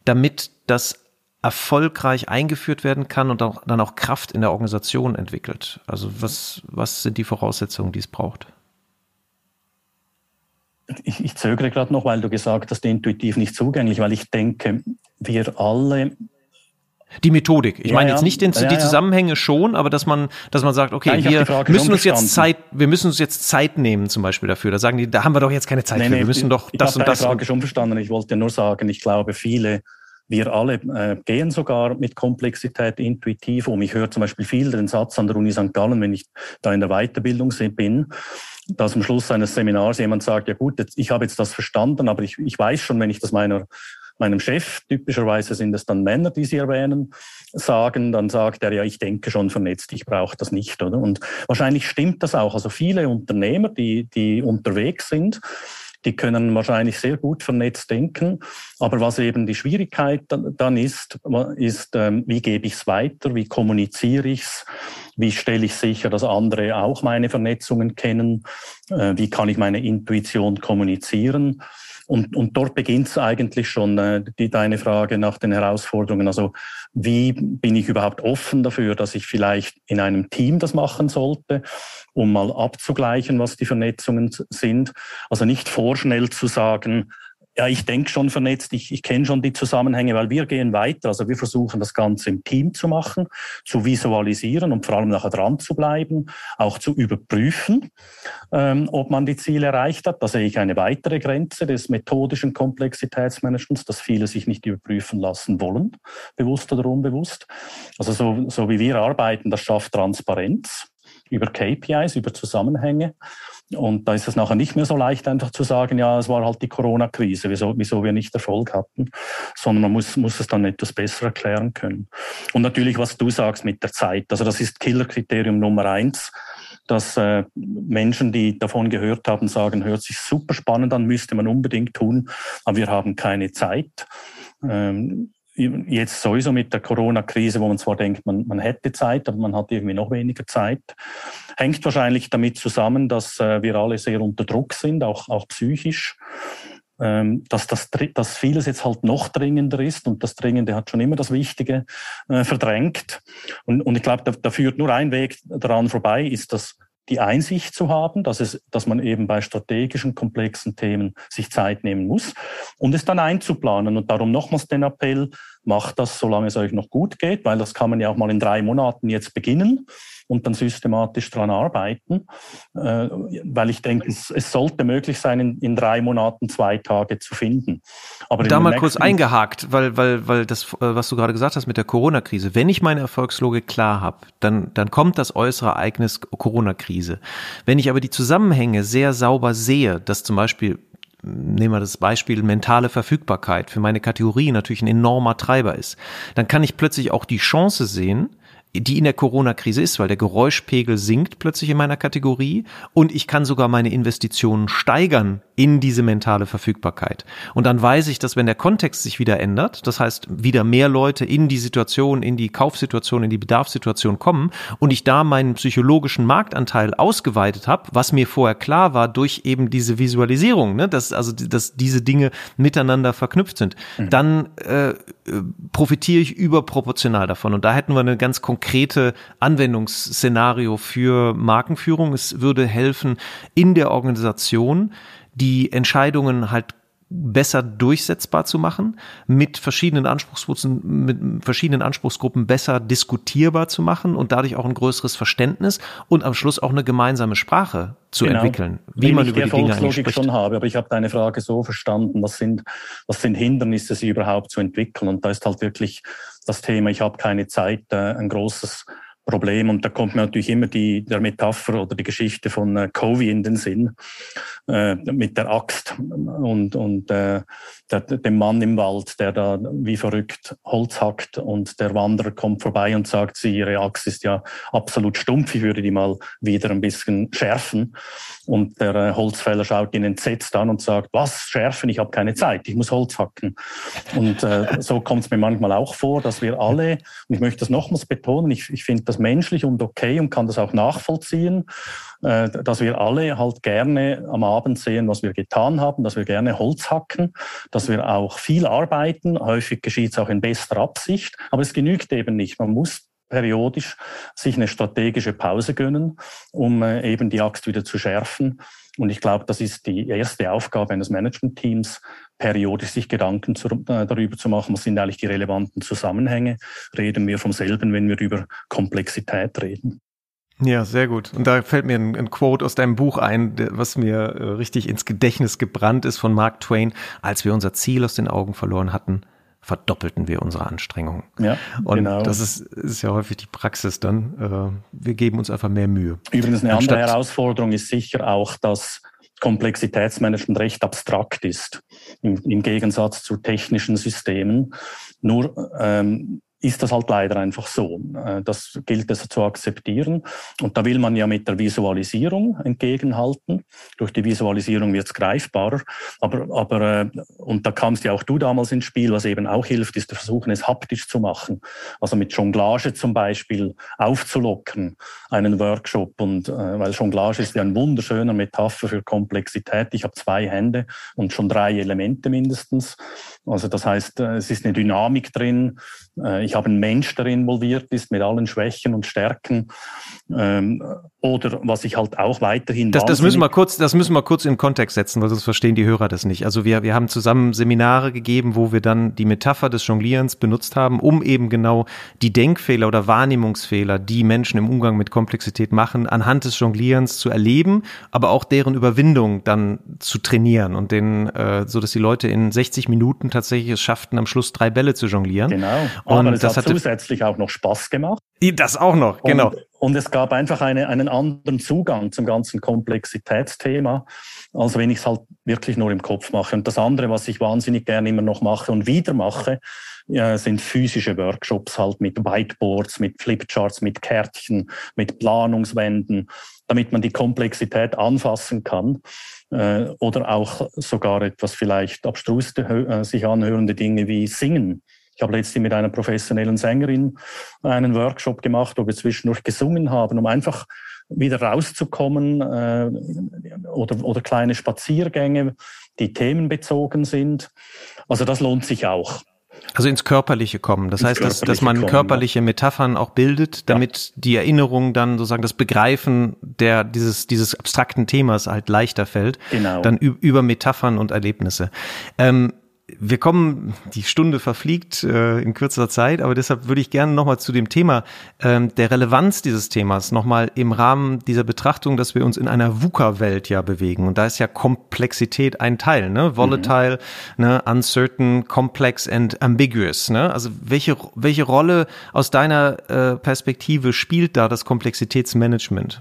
damit das erfolgreich eingeführt werden kann und auch, dann auch Kraft in der Organisation entwickelt? Also was, was sind die Voraussetzungen, die es braucht? Ich, ich zögere gerade noch, weil du gesagt hast, intuitiv nicht zugänglich, weil ich denke, wir alle die Methodik. Ich ja, meine jetzt nicht den, ja, die Zusammenhänge schon, aber dass man, dass man sagt, okay, wir müssen uns jetzt Zeit, wir müssen uns jetzt Zeit nehmen, zum Beispiel dafür. Da sagen die, da haben wir doch jetzt keine Zeit nee, für. Nee, wir müssen doch ich das und das. Ich habe Frage schon verstanden. Ich wollte nur sagen, ich glaube, viele wir alle äh, gehen sogar mit Komplexität intuitiv um. Ich höre zum Beispiel viel den Satz an der Uni St. Gallen, wenn ich da in der Weiterbildung bin, dass am Schluss eines Seminars jemand sagt, ja gut, jetzt, ich habe jetzt das verstanden, aber ich, ich weiß schon, wenn ich das meiner meinem Chef, typischerweise sind es dann Männer, die Sie erwähnen, sagen, dann sagt er, ja, ich denke schon vernetzt, ich brauche das nicht, oder? Und wahrscheinlich stimmt das auch. Also viele Unternehmer, die, die unterwegs sind, die können wahrscheinlich sehr gut vernetzt denken. Aber was eben die Schwierigkeit dann ist, ist, ähm, wie gebe ich es weiter, wie kommuniziere ich es, wie stelle ich sicher, dass andere auch meine Vernetzungen kennen, äh, wie kann ich meine Intuition kommunizieren. Und, und dort beginnt es eigentlich schon, äh, die, deine Frage nach den Herausforderungen. Also wie bin ich überhaupt offen dafür, dass ich vielleicht in einem Team das machen sollte, um mal abzugleichen, was die Vernetzungen sind. Also nicht vorschnell zu sagen, ja, ich denke schon vernetzt, ich, ich kenne schon die Zusammenhänge, weil wir gehen weiter. Also wir versuchen das Ganze im Team zu machen, zu visualisieren und vor allem nachher dran zu bleiben, auch zu überprüfen, ähm, ob man die Ziele erreicht hat. Da sehe ich eine weitere Grenze des methodischen Komplexitätsmanagements, dass viele sich nicht überprüfen lassen wollen, bewusst oder unbewusst. Also so, so wie wir arbeiten, das schafft Transparenz über KPIs, über Zusammenhänge. Und da ist es nachher nicht mehr so leicht, einfach zu sagen, ja, es war halt die Corona-Krise, wieso, wieso wir nicht Erfolg hatten, sondern man muss, muss es dann etwas besser erklären können. Und natürlich, was du sagst mit der Zeit, also das ist Killerkriterium Nummer eins, dass äh, Menschen, die davon gehört haben, sagen, hört sich super spannend an, müsste man unbedingt tun, aber wir haben keine Zeit. Ähm, jetzt sowieso mit der Corona-Krise, wo man zwar denkt, man, man hätte Zeit, aber man hat irgendwie noch weniger Zeit, hängt wahrscheinlich damit zusammen, dass äh, wir alle sehr unter Druck sind, auch, auch psychisch. Ähm, dass, das, dass vieles jetzt halt noch dringender ist und das Dringende hat schon immer das Wichtige äh, verdrängt. Und, und ich glaube, da, da führt nur ein Weg daran vorbei, ist das die Einsicht zu haben, dass, es, dass man eben bei strategischen, komplexen Themen sich Zeit nehmen muss und es dann einzuplanen. Und darum nochmals den Appell, macht das, solange es euch noch gut geht, weil das kann man ja auch mal in drei Monaten jetzt beginnen und dann systematisch dran arbeiten, äh, weil ich denke, es, es sollte möglich sein, in, in, drei Monaten zwei Tage zu finden. Aber da mal kurz eingehakt, weil, weil, weil das, äh, was du gerade gesagt hast mit der Corona-Krise, wenn ich meine Erfolgslogik klar habe, dann, dann kommt das äußere Ereignis Corona-Krise. Wenn ich aber die Zusammenhänge sehr sauber sehe, dass zum Beispiel nehmen wir das Beispiel mentale Verfügbarkeit für meine Kategorie natürlich ein enormer Treiber ist, dann kann ich plötzlich auch die Chance sehen, die in der Corona-Krise ist, weil der Geräuschpegel sinkt plötzlich in meiner Kategorie und ich kann sogar meine Investitionen steigern in diese mentale Verfügbarkeit. Und dann weiß ich, dass wenn der Kontext sich wieder ändert, das heißt wieder mehr Leute in die Situation, in die Kaufsituation, in die Bedarfssituation kommen und ich da meinen psychologischen Marktanteil ausgeweitet habe, was mir vorher klar war durch eben diese Visualisierung, ne, dass also dass diese Dinge miteinander verknüpft sind, mhm. dann äh, profitiere ich überproportional davon. Und da hätten wir eine ganz konkrete Anwendungsszenario für Markenführung. Es würde helfen, in der Organisation die Entscheidungen halt besser durchsetzbar zu machen, mit verschiedenen Anspruchsgruppen, mit verschiedenen Anspruchsgruppen besser diskutierbar zu machen und dadurch auch ein größeres Verständnis und am Schluss auch eine gemeinsame Sprache zu genau. entwickeln, wie Wenn man ich über die, die Dinge spricht. schon habe, aber ich habe deine Frage so verstanden, was sind, was sind Hindernisse, sie überhaupt zu entwickeln und da ist halt wirklich das Thema, ich habe keine Zeit, äh, ein großes Problem. Und da kommt mir natürlich immer die, der Metapher oder die Geschichte von äh, Covey in den Sinn, äh, mit der Axt und, und äh, der, dem Mann im Wald, der da wie verrückt Holz hackt und der Wanderer kommt vorbei und sagt, sie, ihre Axt ist ja absolut stumpf, ich würde die mal wieder ein bisschen schärfen. Und der äh, Holzfäller schaut ihn entsetzt an und sagt, was, schärfen, ich habe keine Zeit, ich muss Holz hacken. Und äh, so kommt es mir manchmal auch vor, dass wir alle, und ich möchte das nochmals betonen, ich, ich finde das menschlich und okay und kann das auch nachvollziehen, äh, dass wir alle halt gerne am Abend sehen, was wir getan haben, dass wir gerne Holz hacken, dass wir auch viel arbeiten. Häufig geschieht es auch in bester Absicht, aber es genügt eben nicht. Man muss periodisch sich eine strategische Pause gönnen, um äh, eben die Axt wieder zu schärfen. Und ich glaube, das ist die erste Aufgabe eines Managementteams, periodisch sich Gedanken zu, äh, darüber zu machen, was sind eigentlich die relevanten Zusammenhänge. Reden wir vom selben, wenn wir über Komplexität reden. Ja, sehr gut. Und da fällt mir ein, ein Quote aus deinem Buch ein, was mir äh, richtig ins Gedächtnis gebrannt ist von Mark Twain, als wir unser Ziel aus den Augen verloren hatten, verdoppelten wir unsere Anstrengungen. Ja, und genau. das ist, ist ja häufig die Praxis dann. Äh, wir geben uns einfach mehr Mühe. Übrigens eine Anstatt andere Herausforderung ist sicher auch, dass Komplexitätsmanagement recht abstrakt ist, im, im Gegensatz zu technischen Systemen. Nur ähm, ist das halt leider einfach so. Äh, das gilt es zu akzeptieren. Und da will man ja mit der Visualisierung entgegenhalten. Durch die Visualisierung wird es greifbarer. Aber, aber äh, und da kamst ja auch du damals ins Spiel, was eben auch hilft, ist versuchen, es haptisch zu machen. Also mit Jonglage zum Beispiel aufzulockern, einen Workshop. Und äh, weil Jonglage ist ja ein wunderschöner Metapher für Komplexität. Ich habe zwei Hände und schon drei Elemente mindestens. Also das heißt, es ist eine Dynamik drin ich habe einen Mensch, der involviert ist mit allen Schwächen und Stärken. Ähm, oder was ich halt auch weiterhin. Das, das müssen wir kurz, das müssen wir kurz in Kontext setzen, weil sonst verstehen die Hörer das nicht. Also wir, wir haben zusammen Seminare gegeben, wo wir dann die Metapher des Jonglierens benutzt haben, um eben genau die Denkfehler oder Wahrnehmungsfehler, die Menschen im Umgang mit Komplexität machen, anhand des Jonglierens zu erleben, aber auch deren Überwindung dann zu trainieren und den, äh, so dass die Leute in 60 Minuten tatsächlich es schafften, am Schluss drei Bälle zu jonglieren. Genau. Und aber es das hat zusätzlich auch noch Spaß gemacht. Das auch noch, genau. Und, und es gab einfach eine, einen anderen Zugang zum ganzen Komplexitätsthema, als wenn ich es halt wirklich nur im Kopf mache. Und das andere, was ich wahnsinnig gerne immer noch mache und wieder mache, ja, sind physische Workshops halt mit Whiteboards, mit Flipcharts, mit Kärtchen, mit Planungswänden, damit man die Komplexität anfassen kann äh, oder auch sogar etwas vielleicht abstrus äh, sich anhörende Dinge wie Singen ich habe letztens mit einer professionellen Sängerin einen Workshop gemacht, wo wir zwischendurch gesungen haben, um einfach wieder rauszukommen äh, oder, oder kleine Spaziergänge, die themenbezogen sind. Also das lohnt sich auch. Also ins Körperliche kommen. Das ins heißt, dass, dass man kommen, körperliche Metaphern auch bildet, damit ja. die Erinnerung dann sozusagen das Begreifen der, dieses, dieses abstrakten Themas halt leichter fällt. Genau. Dann über Metaphern und Erlebnisse. Ähm, wir kommen, die Stunde verfliegt äh, in kürzer Zeit, aber deshalb würde ich gerne nochmal zu dem Thema ähm, der Relevanz dieses Themas nochmal im Rahmen dieser Betrachtung, dass wir uns in einer VUCA-Welt ja bewegen. Und da ist ja Komplexität ein Teil, ne? Volatile, mhm. ne? uncertain, complex and ambiguous. Ne? Also welche, welche Rolle aus deiner äh, Perspektive spielt da das Komplexitätsmanagement?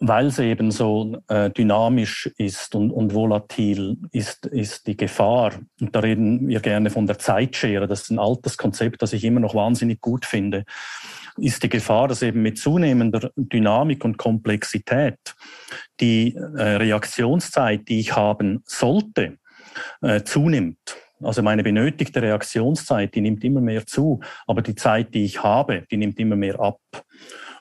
Weil es eben so äh, dynamisch ist und, und volatil, ist, ist die Gefahr, und da reden wir gerne von der Zeitschere, das ist ein altes Konzept, das ich immer noch wahnsinnig gut finde, ist die Gefahr, dass eben mit zunehmender Dynamik und Komplexität die äh, Reaktionszeit, die ich haben sollte, äh, zunimmt. Also meine benötigte Reaktionszeit, die nimmt immer mehr zu, aber die Zeit, die ich habe, die nimmt immer mehr ab.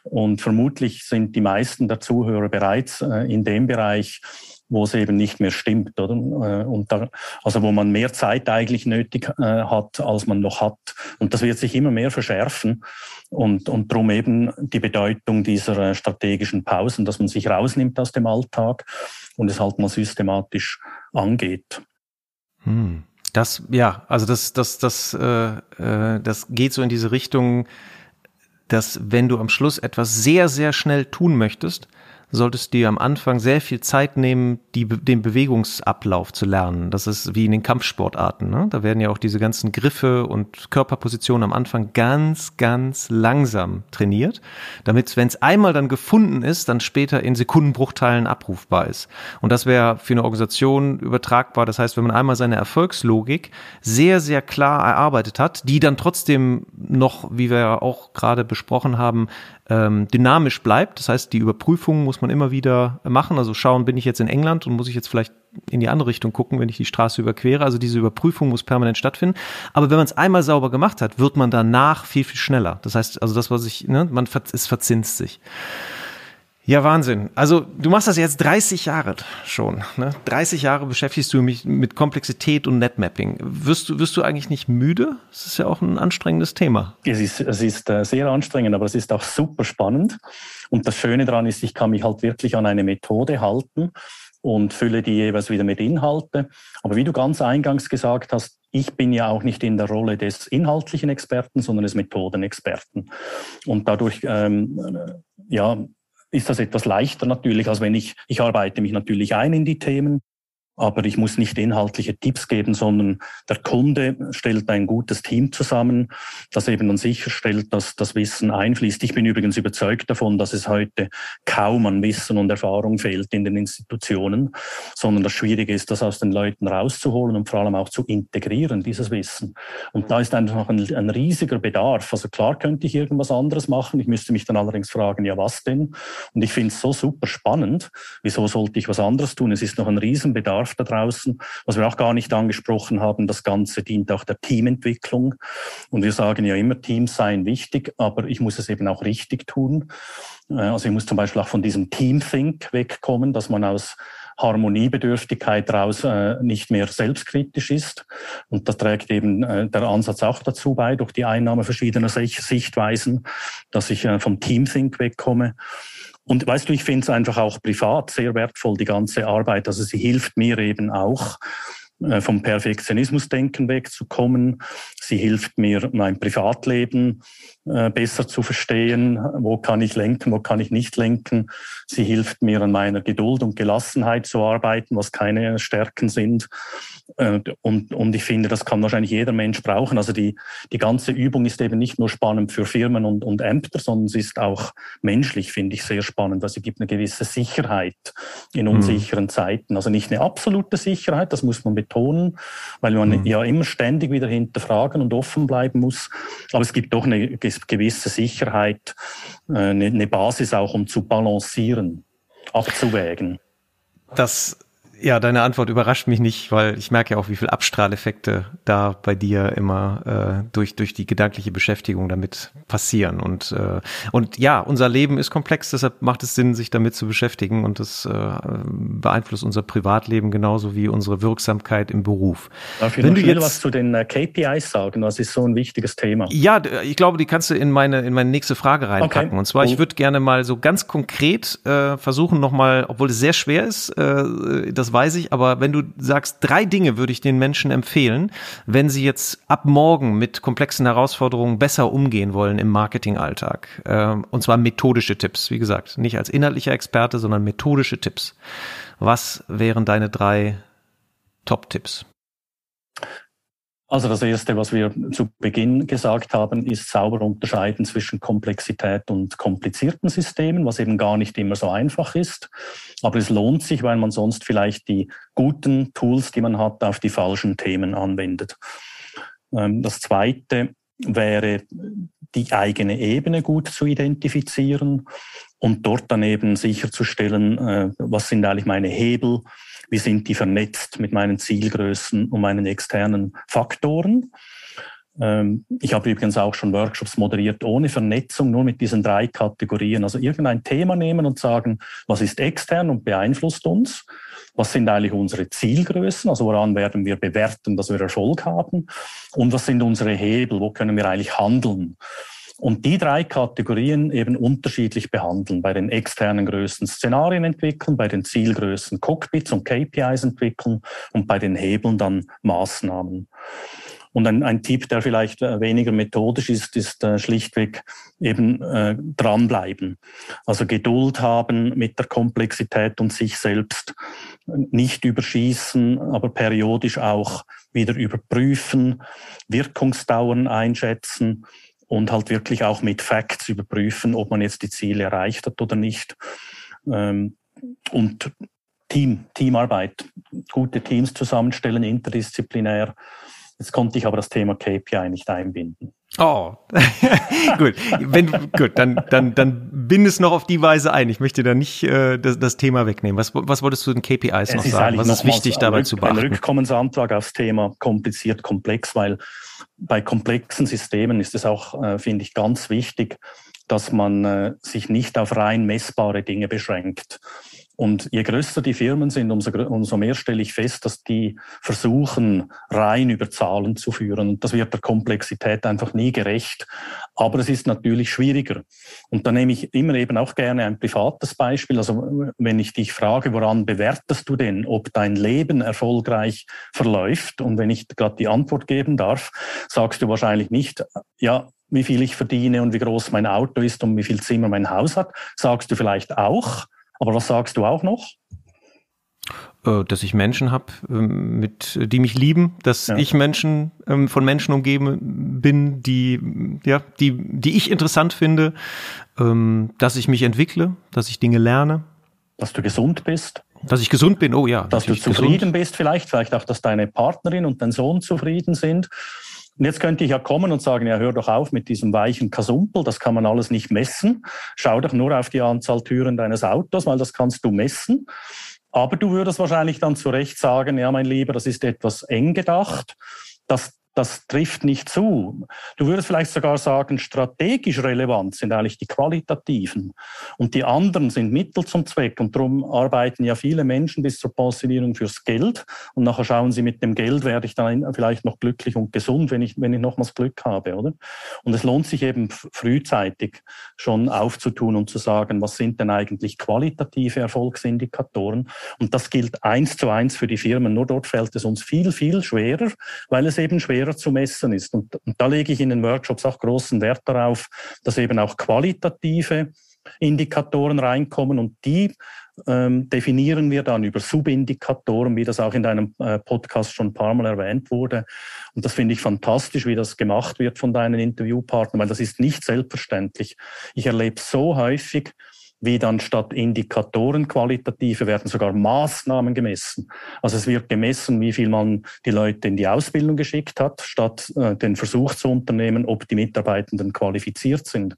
Und vermutlich sind die meisten der Zuhörer bereits äh, in dem Bereich, wo es eben nicht mehr stimmt, oder? Äh, und da, also wo man mehr Zeit eigentlich nötig äh, hat, als man noch hat. Und das wird sich immer mehr verschärfen. Und, und darum eben die Bedeutung dieser strategischen Pausen, dass man sich rausnimmt aus dem Alltag und es halt mal systematisch angeht. Hm. Das, ja, also das, das, das, äh, das geht so in diese Richtung, dass wenn du am Schluss etwas sehr, sehr schnell tun möchtest, solltest du dir am Anfang sehr viel Zeit nehmen, die, den Bewegungsablauf zu lernen. Das ist wie in den Kampfsportarten. Ne? Da werden ja auch diese ganzen Griffe und Körperpositionen am Anfang ganz, ganz langsam trainiert, damit, wenn es einmal dann gefunden ist, dann später in Sekundenbruchteilen abrufbar ist. Und das wäre für eine Organisation übertragbar. Das heißt, wenn man einmal seine Erfolgslogik sehr, sehr klar erarbeitet hat, die dann trotzdem noch, wie wir ja auch gerade besprochen haben, ähm, dynamisch bleibt. Das heißt, die Überprüfung muss man immer wieder machen. Also schauen, bin ich jetzt in England und muss ich jetzt vielleicht in die andere Richtung gucken, wenn ich die Straße überquere. Also diese Überprüfung muss permanent stattfinden. Aber wenn man es einmal sauber gemacht hat, wird man danach viel, viel schneller. Das heißt, also das, was ich, ne, man, es verzinst sich. Ja, Wahnsinn. Also du machst das jetzt 30 Jahre schon. Ne? 30 Jahre beschäftigst du mich mit Komplexität und Netmapping. Wirst du, wirst du eigentlich nicht müde? Das ist ja auch ein anstrengendes Thema. Es ist, es ist äh, sehr anstrengend, aber es ist auch super spannend. Und das Schöne daran ist, ich kann mich halt wirklich an eine Methode halten und fülle die jeweils wieder mit Inhalte. Aber wie du ganz eingangs gesagt hast, ich bin ja auch nicht in der Rolle des inhaltlichen Experten, sondern des Methodenexperten. Und dadurch ähm, äh, ja, ist das etwas leichter natürlich, als wenn ich, ich arbeite mich natürlich ein in die Themen, aber ich muss nicht inhaltliche Tipps geben, sondern der Kunde stellt ein gutes Team zusammen, das eben dann sicherstellt, dass das Wissen einfließt. Ich bin übrigens überzeugt davon, dass es heute kaum an Wissen und Erfahrung fehlt in den Institutionen, sondern das Schwierige ist, das aus den Leuten rauszuholen und vor allem auch zu integrieren, dieses Wissen. Und da ist einfach ein, ein riesiger Bedarf. Also klar könnte ich irgendwas anderes machen. Ich müsste mich dann allerdings fragen, ja was denn? Und ich finde es so super spannend. Wieso sollte ich was anderes tun? Es ist noch ein Riesenbedarf Bedarf da draußen. Was wir auch gar nicht angesprochen haben, das Ganze dient auch der Teamentwicklung. Und wir sagen ja immer, Teams seien wichtig, aber ich muss es eben auch richtig tun. Äh, also ich muss zum Beispiel auch von diesem Teamthink wegkommen, dass man aus Harmoniebedürftigkeit daraus äh, nicht mehr selbstkritisch ist. Und das trägt eben äh, der Ansatz auch dazu bei, durch die Einnahme verschiedener Sichtweisen, dass ich äh, vom Teamthink wegkomme. Und weißt du, ich finde es einfach auch privat sehr wertvoll, die ganze Arbeit. Also sie hilft mir eben auch, äh, vom Perfektionismusdenken wegzukommen. Sie hilft mir, mein Privatleben besser zu verstehen. Wo kann ich lenken, wo kann ich nicht lenken? Sie hilft mir, an meiner Geduld und Gelassenheit zu arbeiten, was keine Stärken sind. Äh, und, und ich finde, das kann wahrscheinlich jeder Mensch brauchen. Also die, die ganze Übung ist eben nicht nur spannend für Firmen und, und Ämter, sondern sie ist auch menschlich, finde ich, sehr spannend. Also sie gibt eine gewisse Sicherheit in mhm. unsicheren mhm. Zeiten. Also nicht eine absolute Sicherheit, das muss man betonen, weil man mhm. ja immer ständig wieder hinterfragen und offen bleiben muss. Aber es gibt doch eine gewisse Sicherheit, äh, eine Basis auch, um zu balancieren, abzuwägen. Das ja, deine Antwort überrascht mich nicht, weil ich merke ja auch, wie viel Abstrahleffekte da bei dir immer äh, durch durch die gedankliche Beschäftigung damit passieren und äh, und ja, unser Leben ist komplex, deshalb macht es Sinn, sich damit zu beschäftigen und das äh, beeinflusst unser Privatleben genauso wie unsere Wirksamkeit im Beruf. Darf ich Wenn noch du jetzt was zu den äh, KPIs sagen? Das ist so ein wichtiges Thema. Ja, ich glaube, die kannst du in meine in meine nächste Frage reinpacken. Okay. Und zwar, ich würde gerne mal so ganz konkret äh, versuchen, nochmal, obwohl es sehr schwer ist, äh, das das weiß ich, aber wenn du sagst, drei Dinge würde ich den Menschen empfehlen, wenn sie jetzt ab morgen mit komplexen Herausforderungen besser umgehen wollen im Marketingalltag. Äh, und zwar methodische Tipps, wie gesagt, nicht als inhaltlicher Experte, sondern methodische Tipps. Was wären deine drei Top-Tipps? Also das Erste, was wir zu Beginn gesagt haben, ist sauber unterscheiden zwischen Komplexität und komplizierten Systemen, was eben gar nicht immer so einfach ist. Aber es lohnt sich, weil man sonst vielleicht die guten Tools, die man hat, auf die falschen Themen anwendet. Ähm, das Zweite wäre, die eigene Ebene gut zu identifizieren und dort dann eben sicherzustellen, äh, was sind eigentlich meine Hebel, wie sind die vernetzt mit meinen Zielgrößen und meinen externen Faktoren. Ähm, ich habe übrigens auch schon Workshops moderiert ohne Vernetzung, nur mit diesen drei Kategorien. Also irgendein Thema nehmen und sagen, was ist extern und beeinflusst uns? Was sind eigentlich unsere Zielgrößen? Also woran werden wir bewerten, dass wir Erfolg haben? Und was sind unsere Hebel? Wo können wir eigentlich handeln? Und die drei Kategorien eben unterschiedlich behandeln. Bei den externen Größen Szenarien entwickeln, bei den Zielgrößen Cockpits und KPIs entwickeln und bei den Hebeln dann Maßnahmen. Und ein, ein Tipp, der vielleicht äh, weniger methodisch ist, ist äh, schlichtweg eben äh, dranbleiben. Also Geduld haben mit der Komplexität und sich selbst nicht überschießen, aber periodisch auch wieder überprüfen, Wirkungsdauern einschätzen und halt wirklich auch mit Facts überprüfen, ob man jetzt die Ziele erreicht hat oder nicht. Ähm, und Team, Teamarbeit, gute Teams zusammenstellen, interdisziplinär. Jetzt konnte ich aber das Thema KPI nicht einbinden. Oh, gut. Wenn, gut, dann, dann, dann binde es noch auf die Weise ein. Ich möchte da nicht äh, das, das Thema wegnehmen. Was, was wolltest du den KPIs es noch sagen? Was ist wichtig dabei zu beachten? Ein Rückkommensantrag aufs Thema kompliziert, komplex, weil bei komplexen Systemen ist es auch, äh, finde ich, ganz wichtig, dass man äh, sich nicht auf rein messbare Dinge beschränkt. Und je größer die Firmen sind, umso, umso mehr stelle ich fest, dass die versuchen, rein über Zahlen zu führen. Und das wird der Komplexität einfach nie gerecht. Aber es ist natürlich schwieriger. Und da nehme ich immer eben auch gerne ein privates Beispiel. Also wenn ich dich frage, woran bewertest du denn, ob dein Leben erfolgreich verläuft? Und wenn ich gerade die Antwort geben darf, sagst du wahrscheinlich nicht, ja, wie viel ich verdiene und wie groß mein Auto ist und wie viel Zimmer mein Haus hat. Sagst du vielleicht auch. Aber was sagst du auch noch? Äh, dass ich Menschen habe, ähm, mit die mich lieben, dass ja. ich Menschen ähm, von Menschen umgeben bin, die ja die die ich interessant finde, ähm, dass ich mich entwickle, dass ich Dinge lerne, dass du gesund bist, dass ich gesund bin. Oh ja, dass du zufrieden gesund. bist vielleicht, vielleicht auch, dass deine Partnerin und dein Sohn zufrieden sind. Und jetzt könnte ich ja kommen und sagen, ja, hör doch auf mit diesem weichen Kasumpel, das kann man alles nicht messen. Schau doch nur auf die Anzahl Türen deines Autos, weil das kannst du messen. Aber du würdest wahrscheinlich dann zu Recht sagen, ja, mein Lieber, das ist etwas eng gedacht. Das das trifft nicht zu. Du würdest vielleicht sogar sagen, strategisch relevant sind eigentlich die qualitativen. Und die anderen sind Mittel zum Zweck. Und darum arbeiten ja viele Menschen bis zur Pensionierung fürs Geld. Und nachher schauen sie, mit dem Geld werde ich dann vielleicht noch glücklich und gesund, wenn ich, wenn ich nochmals Glück habe, oder? Und es lohnt sich eben frühzeitig schon aufzutun und zu sagen, was sind denn eigentlich qualitative Erfolgsindikatoren? Und das gilt eins zu eins für die Firmen. Nur dort fällt es uns viel, viel schwerer, weil es eben schwerer schwerer zu messen ist. Und, und da lege ich in den Workshops auch großen Wert darauf, dass eben auch qualitative Indikatoren reinkommen und die ähm, definieren wir dann über Subindikatoren, wie das auch in deinem äh, Podcast schon ein paar Mal erwähnt wurde. Und das finde ich fantastisch, wie das gemacht wird von deinen Interviewpartnern, weil das ist nicht selbstverständlich. Ich erlebe so häufig, wie dann statt Indikatoren qualitative werden sogar Maßnahmen gemessen. Also es wird gemessen, wie viel man die Leute in die Ausbildung geschickt hat, statt äh, den Versuch zu unternehmen, ob die Mitarbeitenden qualifiziert sind.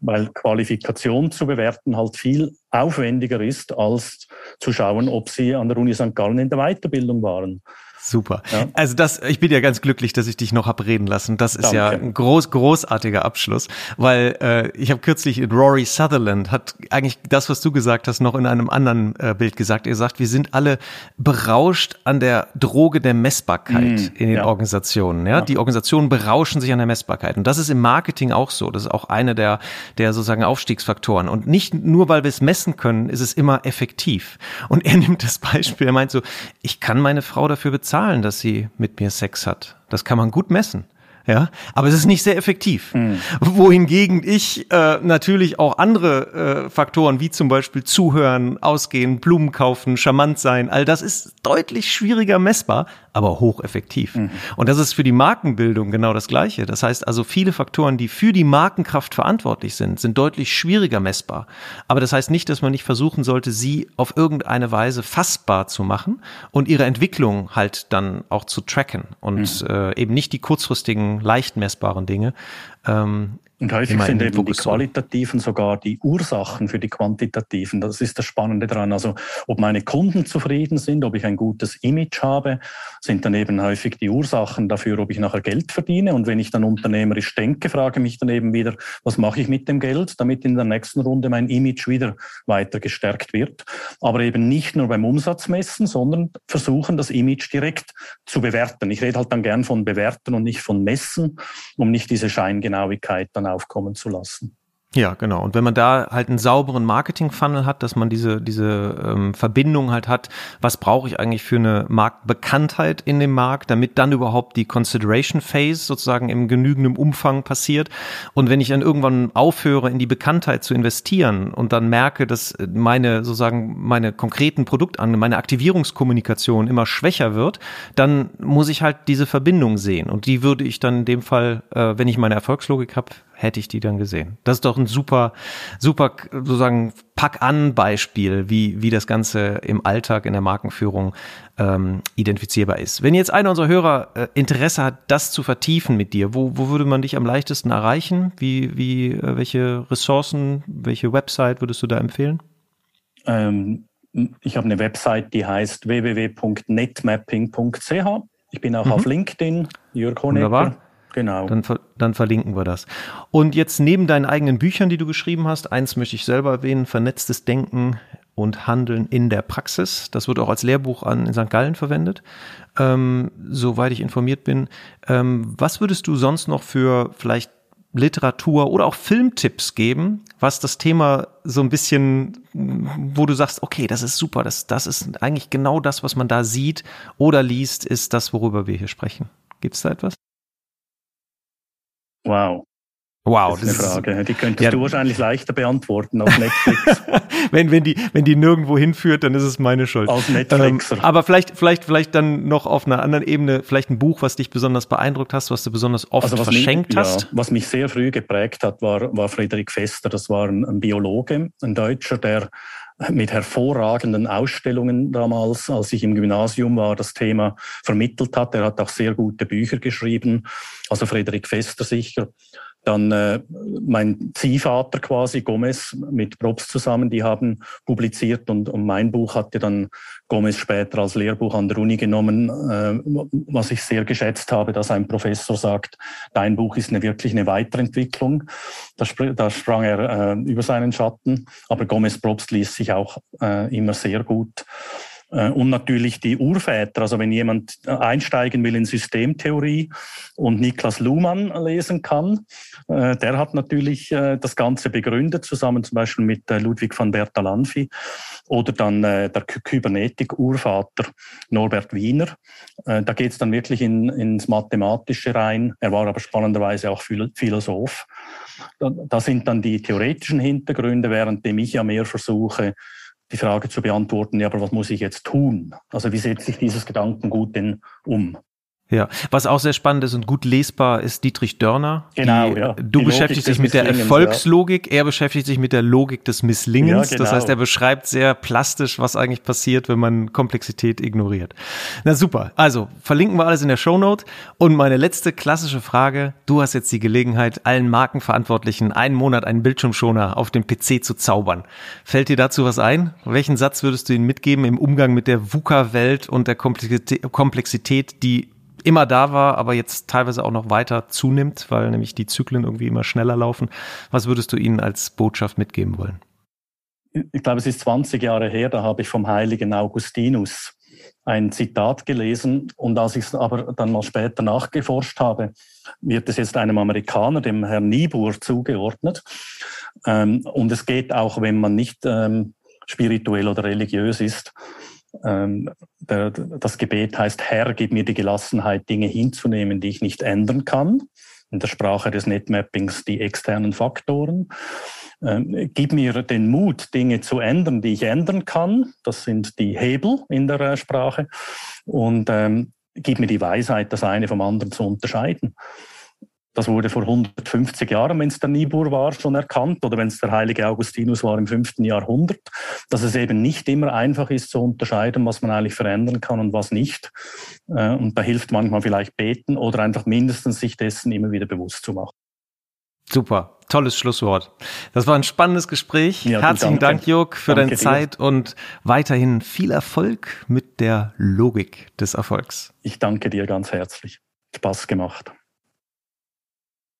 Weil Qualifikation zu bewerten halt viel aufwendiger ist, als zu schauen, ob sie an der Uni St. Gallen in der Weiterbildung waren. Super. Ja. Also das, ich bin ja ganz glücklich, dass ich dich noch hab reden lassen. Das ist Danke. ja ein groß, großartiger Abschluss, weil äh, ich habe kürzlich Rory Sutherland hat eigentlich das, was du gesagt hast, noch in einem anderen äh, Bild gesagt. Er sagt, wir sind alle berauscht an der Droge der Messbarkeit mm, in den ja. Organisationen. Ja? ja? die Organisationen berauschen sich an der Messbarkeit und das ist im Marketing auch so. Das ist auch eine der der sozusagen Aufstiegsfaktoren. Und nicht nur, weil wir es messen können, ist es immer effektiv. Und er nimmt das Beispiel. Er meint so, ich kann meine Frau dafür bezahlen bezahlen, dass sie mit mir Sex hat. Das kann man gut messen. Ja, aber es ist nicht sehr effektiv. Mhm. Wohingegen ich äh, natürlich auch andere äh, Faktoren wie zum Beispiel zuhören, ausgehen, Blumen kaufen, charmant sein, all das ist deutlich schwieriger messbar, aber hocheffektiv. Mhm. Und das ist für die Markenbildung genau das Gleiche. Das heißt also, viele Faktoren, die für die Markenkraft verantwortlich sind, sind deutlich schwieriger messbar. Aber das heißt nicht, dass man nicht versuchen sollte, sie auf irgendeine Weise fassbar zu machen und ihre Entwicklung halt dann auch zu tracken und mhm. äh, eben nicht die kurzfristigen, leicht messbaren Dinge ähm, und häufig sind eben die qualitativen sogar die Ursachen für die quantitativen. Das ist das Spannende daran. Also ob meine Kunden zufrieden sind, ob ich ein gutes Image habe, sind dann eben häufig die Ursachen dafür, ob ich nachher Geld verdiene. Und wenn ich dann unternehmerisch denke, frage mich dann eben wieder, was mache ich mit dem Geld, damit in der nächsten Runde mein Image wieder weiter gestärkt wird. Aber eben nicht nur beim Umsatz messen, sondern versuchen, das Image direkt zu bewerten. Ich rede halt dann gern von bewerten und nicht von messen, um nicht diese Scheingenauigkeit dann aufkommen zu lassen. Ja, genau. Und wenn man da halt einen sauberen Marketing-Funnel hat, dass man diese, diese ähm, Verbindung halt hat, was brauche ich eigentlich für eine Marktbekanntheit in dem Markt, damit dann überhaupt die Consideration Phase sozusagen im genügenden Umfang passiert. Und wenn ich dann irgendwann aufhöre, in die Bekanntheit zu investieren und dann merke, dass meine sozusagen meine konkreten Produkte, meine Aktivierungskommunikation immer schwächer wird, dann muss ich halt diese Verbindung sehen. Und die würde ich dann in dem Fall, äh, wenn ich meine Erfolgslogik habe, hätte ich die dann gesehen. Das ist doch ein super, super sozusagen Pack-an-Beispiel, wie, wie das Ganze im Alltag in der Markenführung ähm, identifizierbar ist. Wenn jetzt einer unserer Hörer äh, Interesse hat, das zu vertiefen mit dir, wo, wo würde man dich am leichtesten erreichen? Wie, wie, äh, welche Ressourcen, welche Website würdest du da empfehlen? Ähm, ich habe eine Website, die heißt www.netmapping.ch. Ich bin auch mhm. auf LinkedIn, Jörg Honecker. Wunderbar. Genau. Dann, dann, verlinken wir das. Und jetzt neben deinen eigenen Büchern, die du geschrieben hast, eins möchte ich selber erwähnen, Vernetztes Denken und Handeln in der Praxis. Das wird auch als Lehrbuch an, in St. Gallen verwendet, ähm, soweit ich informiert bin. Ähm, was würdest du sonst noch für vielleicht Literatur oder auch Filmtipps geben, was das Thema so ein bisschen, wo du sagst, okay, das ist super, das, das ist eigentlich genau das, was man da sieht oder liest, ist das, worüber wir hier sprechen. Gibt es da etwas? Wow. Wow, das ist eine Frage. Die könntest ja, du wahrscheinlich leichter beantworten auf Netflix. wenn, wenn, die, wenn die nirgendwo hinführt, dann ist es meine Schuld. Als Netflixer. Ähm, aber vielleicht, vielleicht, vielleicht dann noch auf einer anderen Ebene, vielleicht ein Buch, was dich besonders beeindruckt hast, was du besonders oft also verschenkt mich, hast. Ja, was mich sehr früh geprägt hat, war, war Friedrich Fester. Das war ein, ein Biologe, ein Deutscher, der mit hervorragenden Ausstellungen damals, als ich im Gymnasium war, das Thema vermittelt hat. Er hat auch sehr gute Bücher geschrieben, also Friedrich Fester sicher. Dann äh, mein Ziehvater quasi, Gomez, mit Probst zusammen, die haben publiziert und, und mein Buch hatte dann Gomez später als Lehrbuch an der Uni genommen, äh, was ich sehr geschätzt habe, dass ein Professor sagt, dein Buch ist eine, wirklich eine Weiterentwicklung. Da, da sprang er äh, über seinen Schatten, aber Gomez Probst ließ sich auch äh, immer sehr gut und natürlich die Urväter. Also wenn jemand einsteigen will in Systemtheorie und Niklas Luhmann lesen kann, äh, der hat natürlich äh, das Ganze begründet, zusammen zum Beispiel mit Ludwig van Bertalanffy oder dann der Kybernetik-Urvater Norbert Wiener. Da geht es dann wirklich in, ins Mathematische rein. Er war aber spannenderweise auch Philosoph. Da sind dann die theoretischen Hintergründe, währenddem ich ja mehr versuche, die Frage zu beantworten, ja, aber was muss ich jetzt tun? Also wie setze ich dieses Gedankengut denn um? Ja, was auch sehr spannend ist und gut lesbar ist Dietrich Dörner. Genau, die, ja. Du die beschäftigst dich mit der Erfolgslogik, ja. er beschäftigt sich mit der Logik des Misslingens. Ja, genau. Das heißt, er beschreibt sehr plastisch, was eigentlich passiert, wenn man Komplexität ignoriert. Na super. Also, verlinken wir alles in der Shownote. Und meine letzte klassische Frage. Du hast jetzt die Gelegenheit, allen Markenverantwortlichen einen Monat einen Bildschirmschoner auf dem PC zu zaubern. Fällt dir dazu was ein? Welchen Satz würdest du ihnen mitgeben im Umgang mit der VUCA-Welt und der Komplexität, die immer da war, aber jetzt teilweise auch noch weiter zunimmt, weil nämlich die Zyklen irgendwie immer schneller laufen. Was würdest du ihnen als Botschaft mitgeben wollen? Ich glaube, es ist 20 Jahre her, da habe ich vom heiligen Augustinus ein Zitat gelesen und als ich es aber dann mal später nachgeforscht habe, wird es jetzt einem Amerikaner, dem Herrn Niebuhr, zugeordnet. Ähm, und es geht auch, wenn man nicht ähm, spirituell oder religiös ist, ähm, das Gebet heißt, Herr, gib mir die Gelassenheit, Dinge hinzunehmen, die ich nicht ändern kann. In der Sprache des Netmappings die externen Faktoren. Ähm, gib mir den Mut, Dinge zu ändern, die ich ändern kann. Das sind die Hebel in der äh, Sprache. Und ähm, gib mir die Weisheit, das eine vom anderen zu unterscheiden. Das wurde vor 150 Jahren, wenn es der Niebuhr war, schon erkannt oder wenn es der heilige Augustinus war im 5. Jahrhundert, dass es eben nicht immer einfach ist zu unterscheiden, was man eigentlich verändern kann und was nicht. Äh, und da hilft manchmal vielleicht beten oder einfach mindestens sich dessen immer wieder bewusst zu machen. Super, tolles Schlusswort. Das war ein spannendes Gespräch. Ja, Herzlichen Dank, Jörg, für danke deine Zeit dir. und weiterhin viel Erfolg mit der Logik des Erfolgs. Ich danke dir ganz herzlich. Spaß gemacht.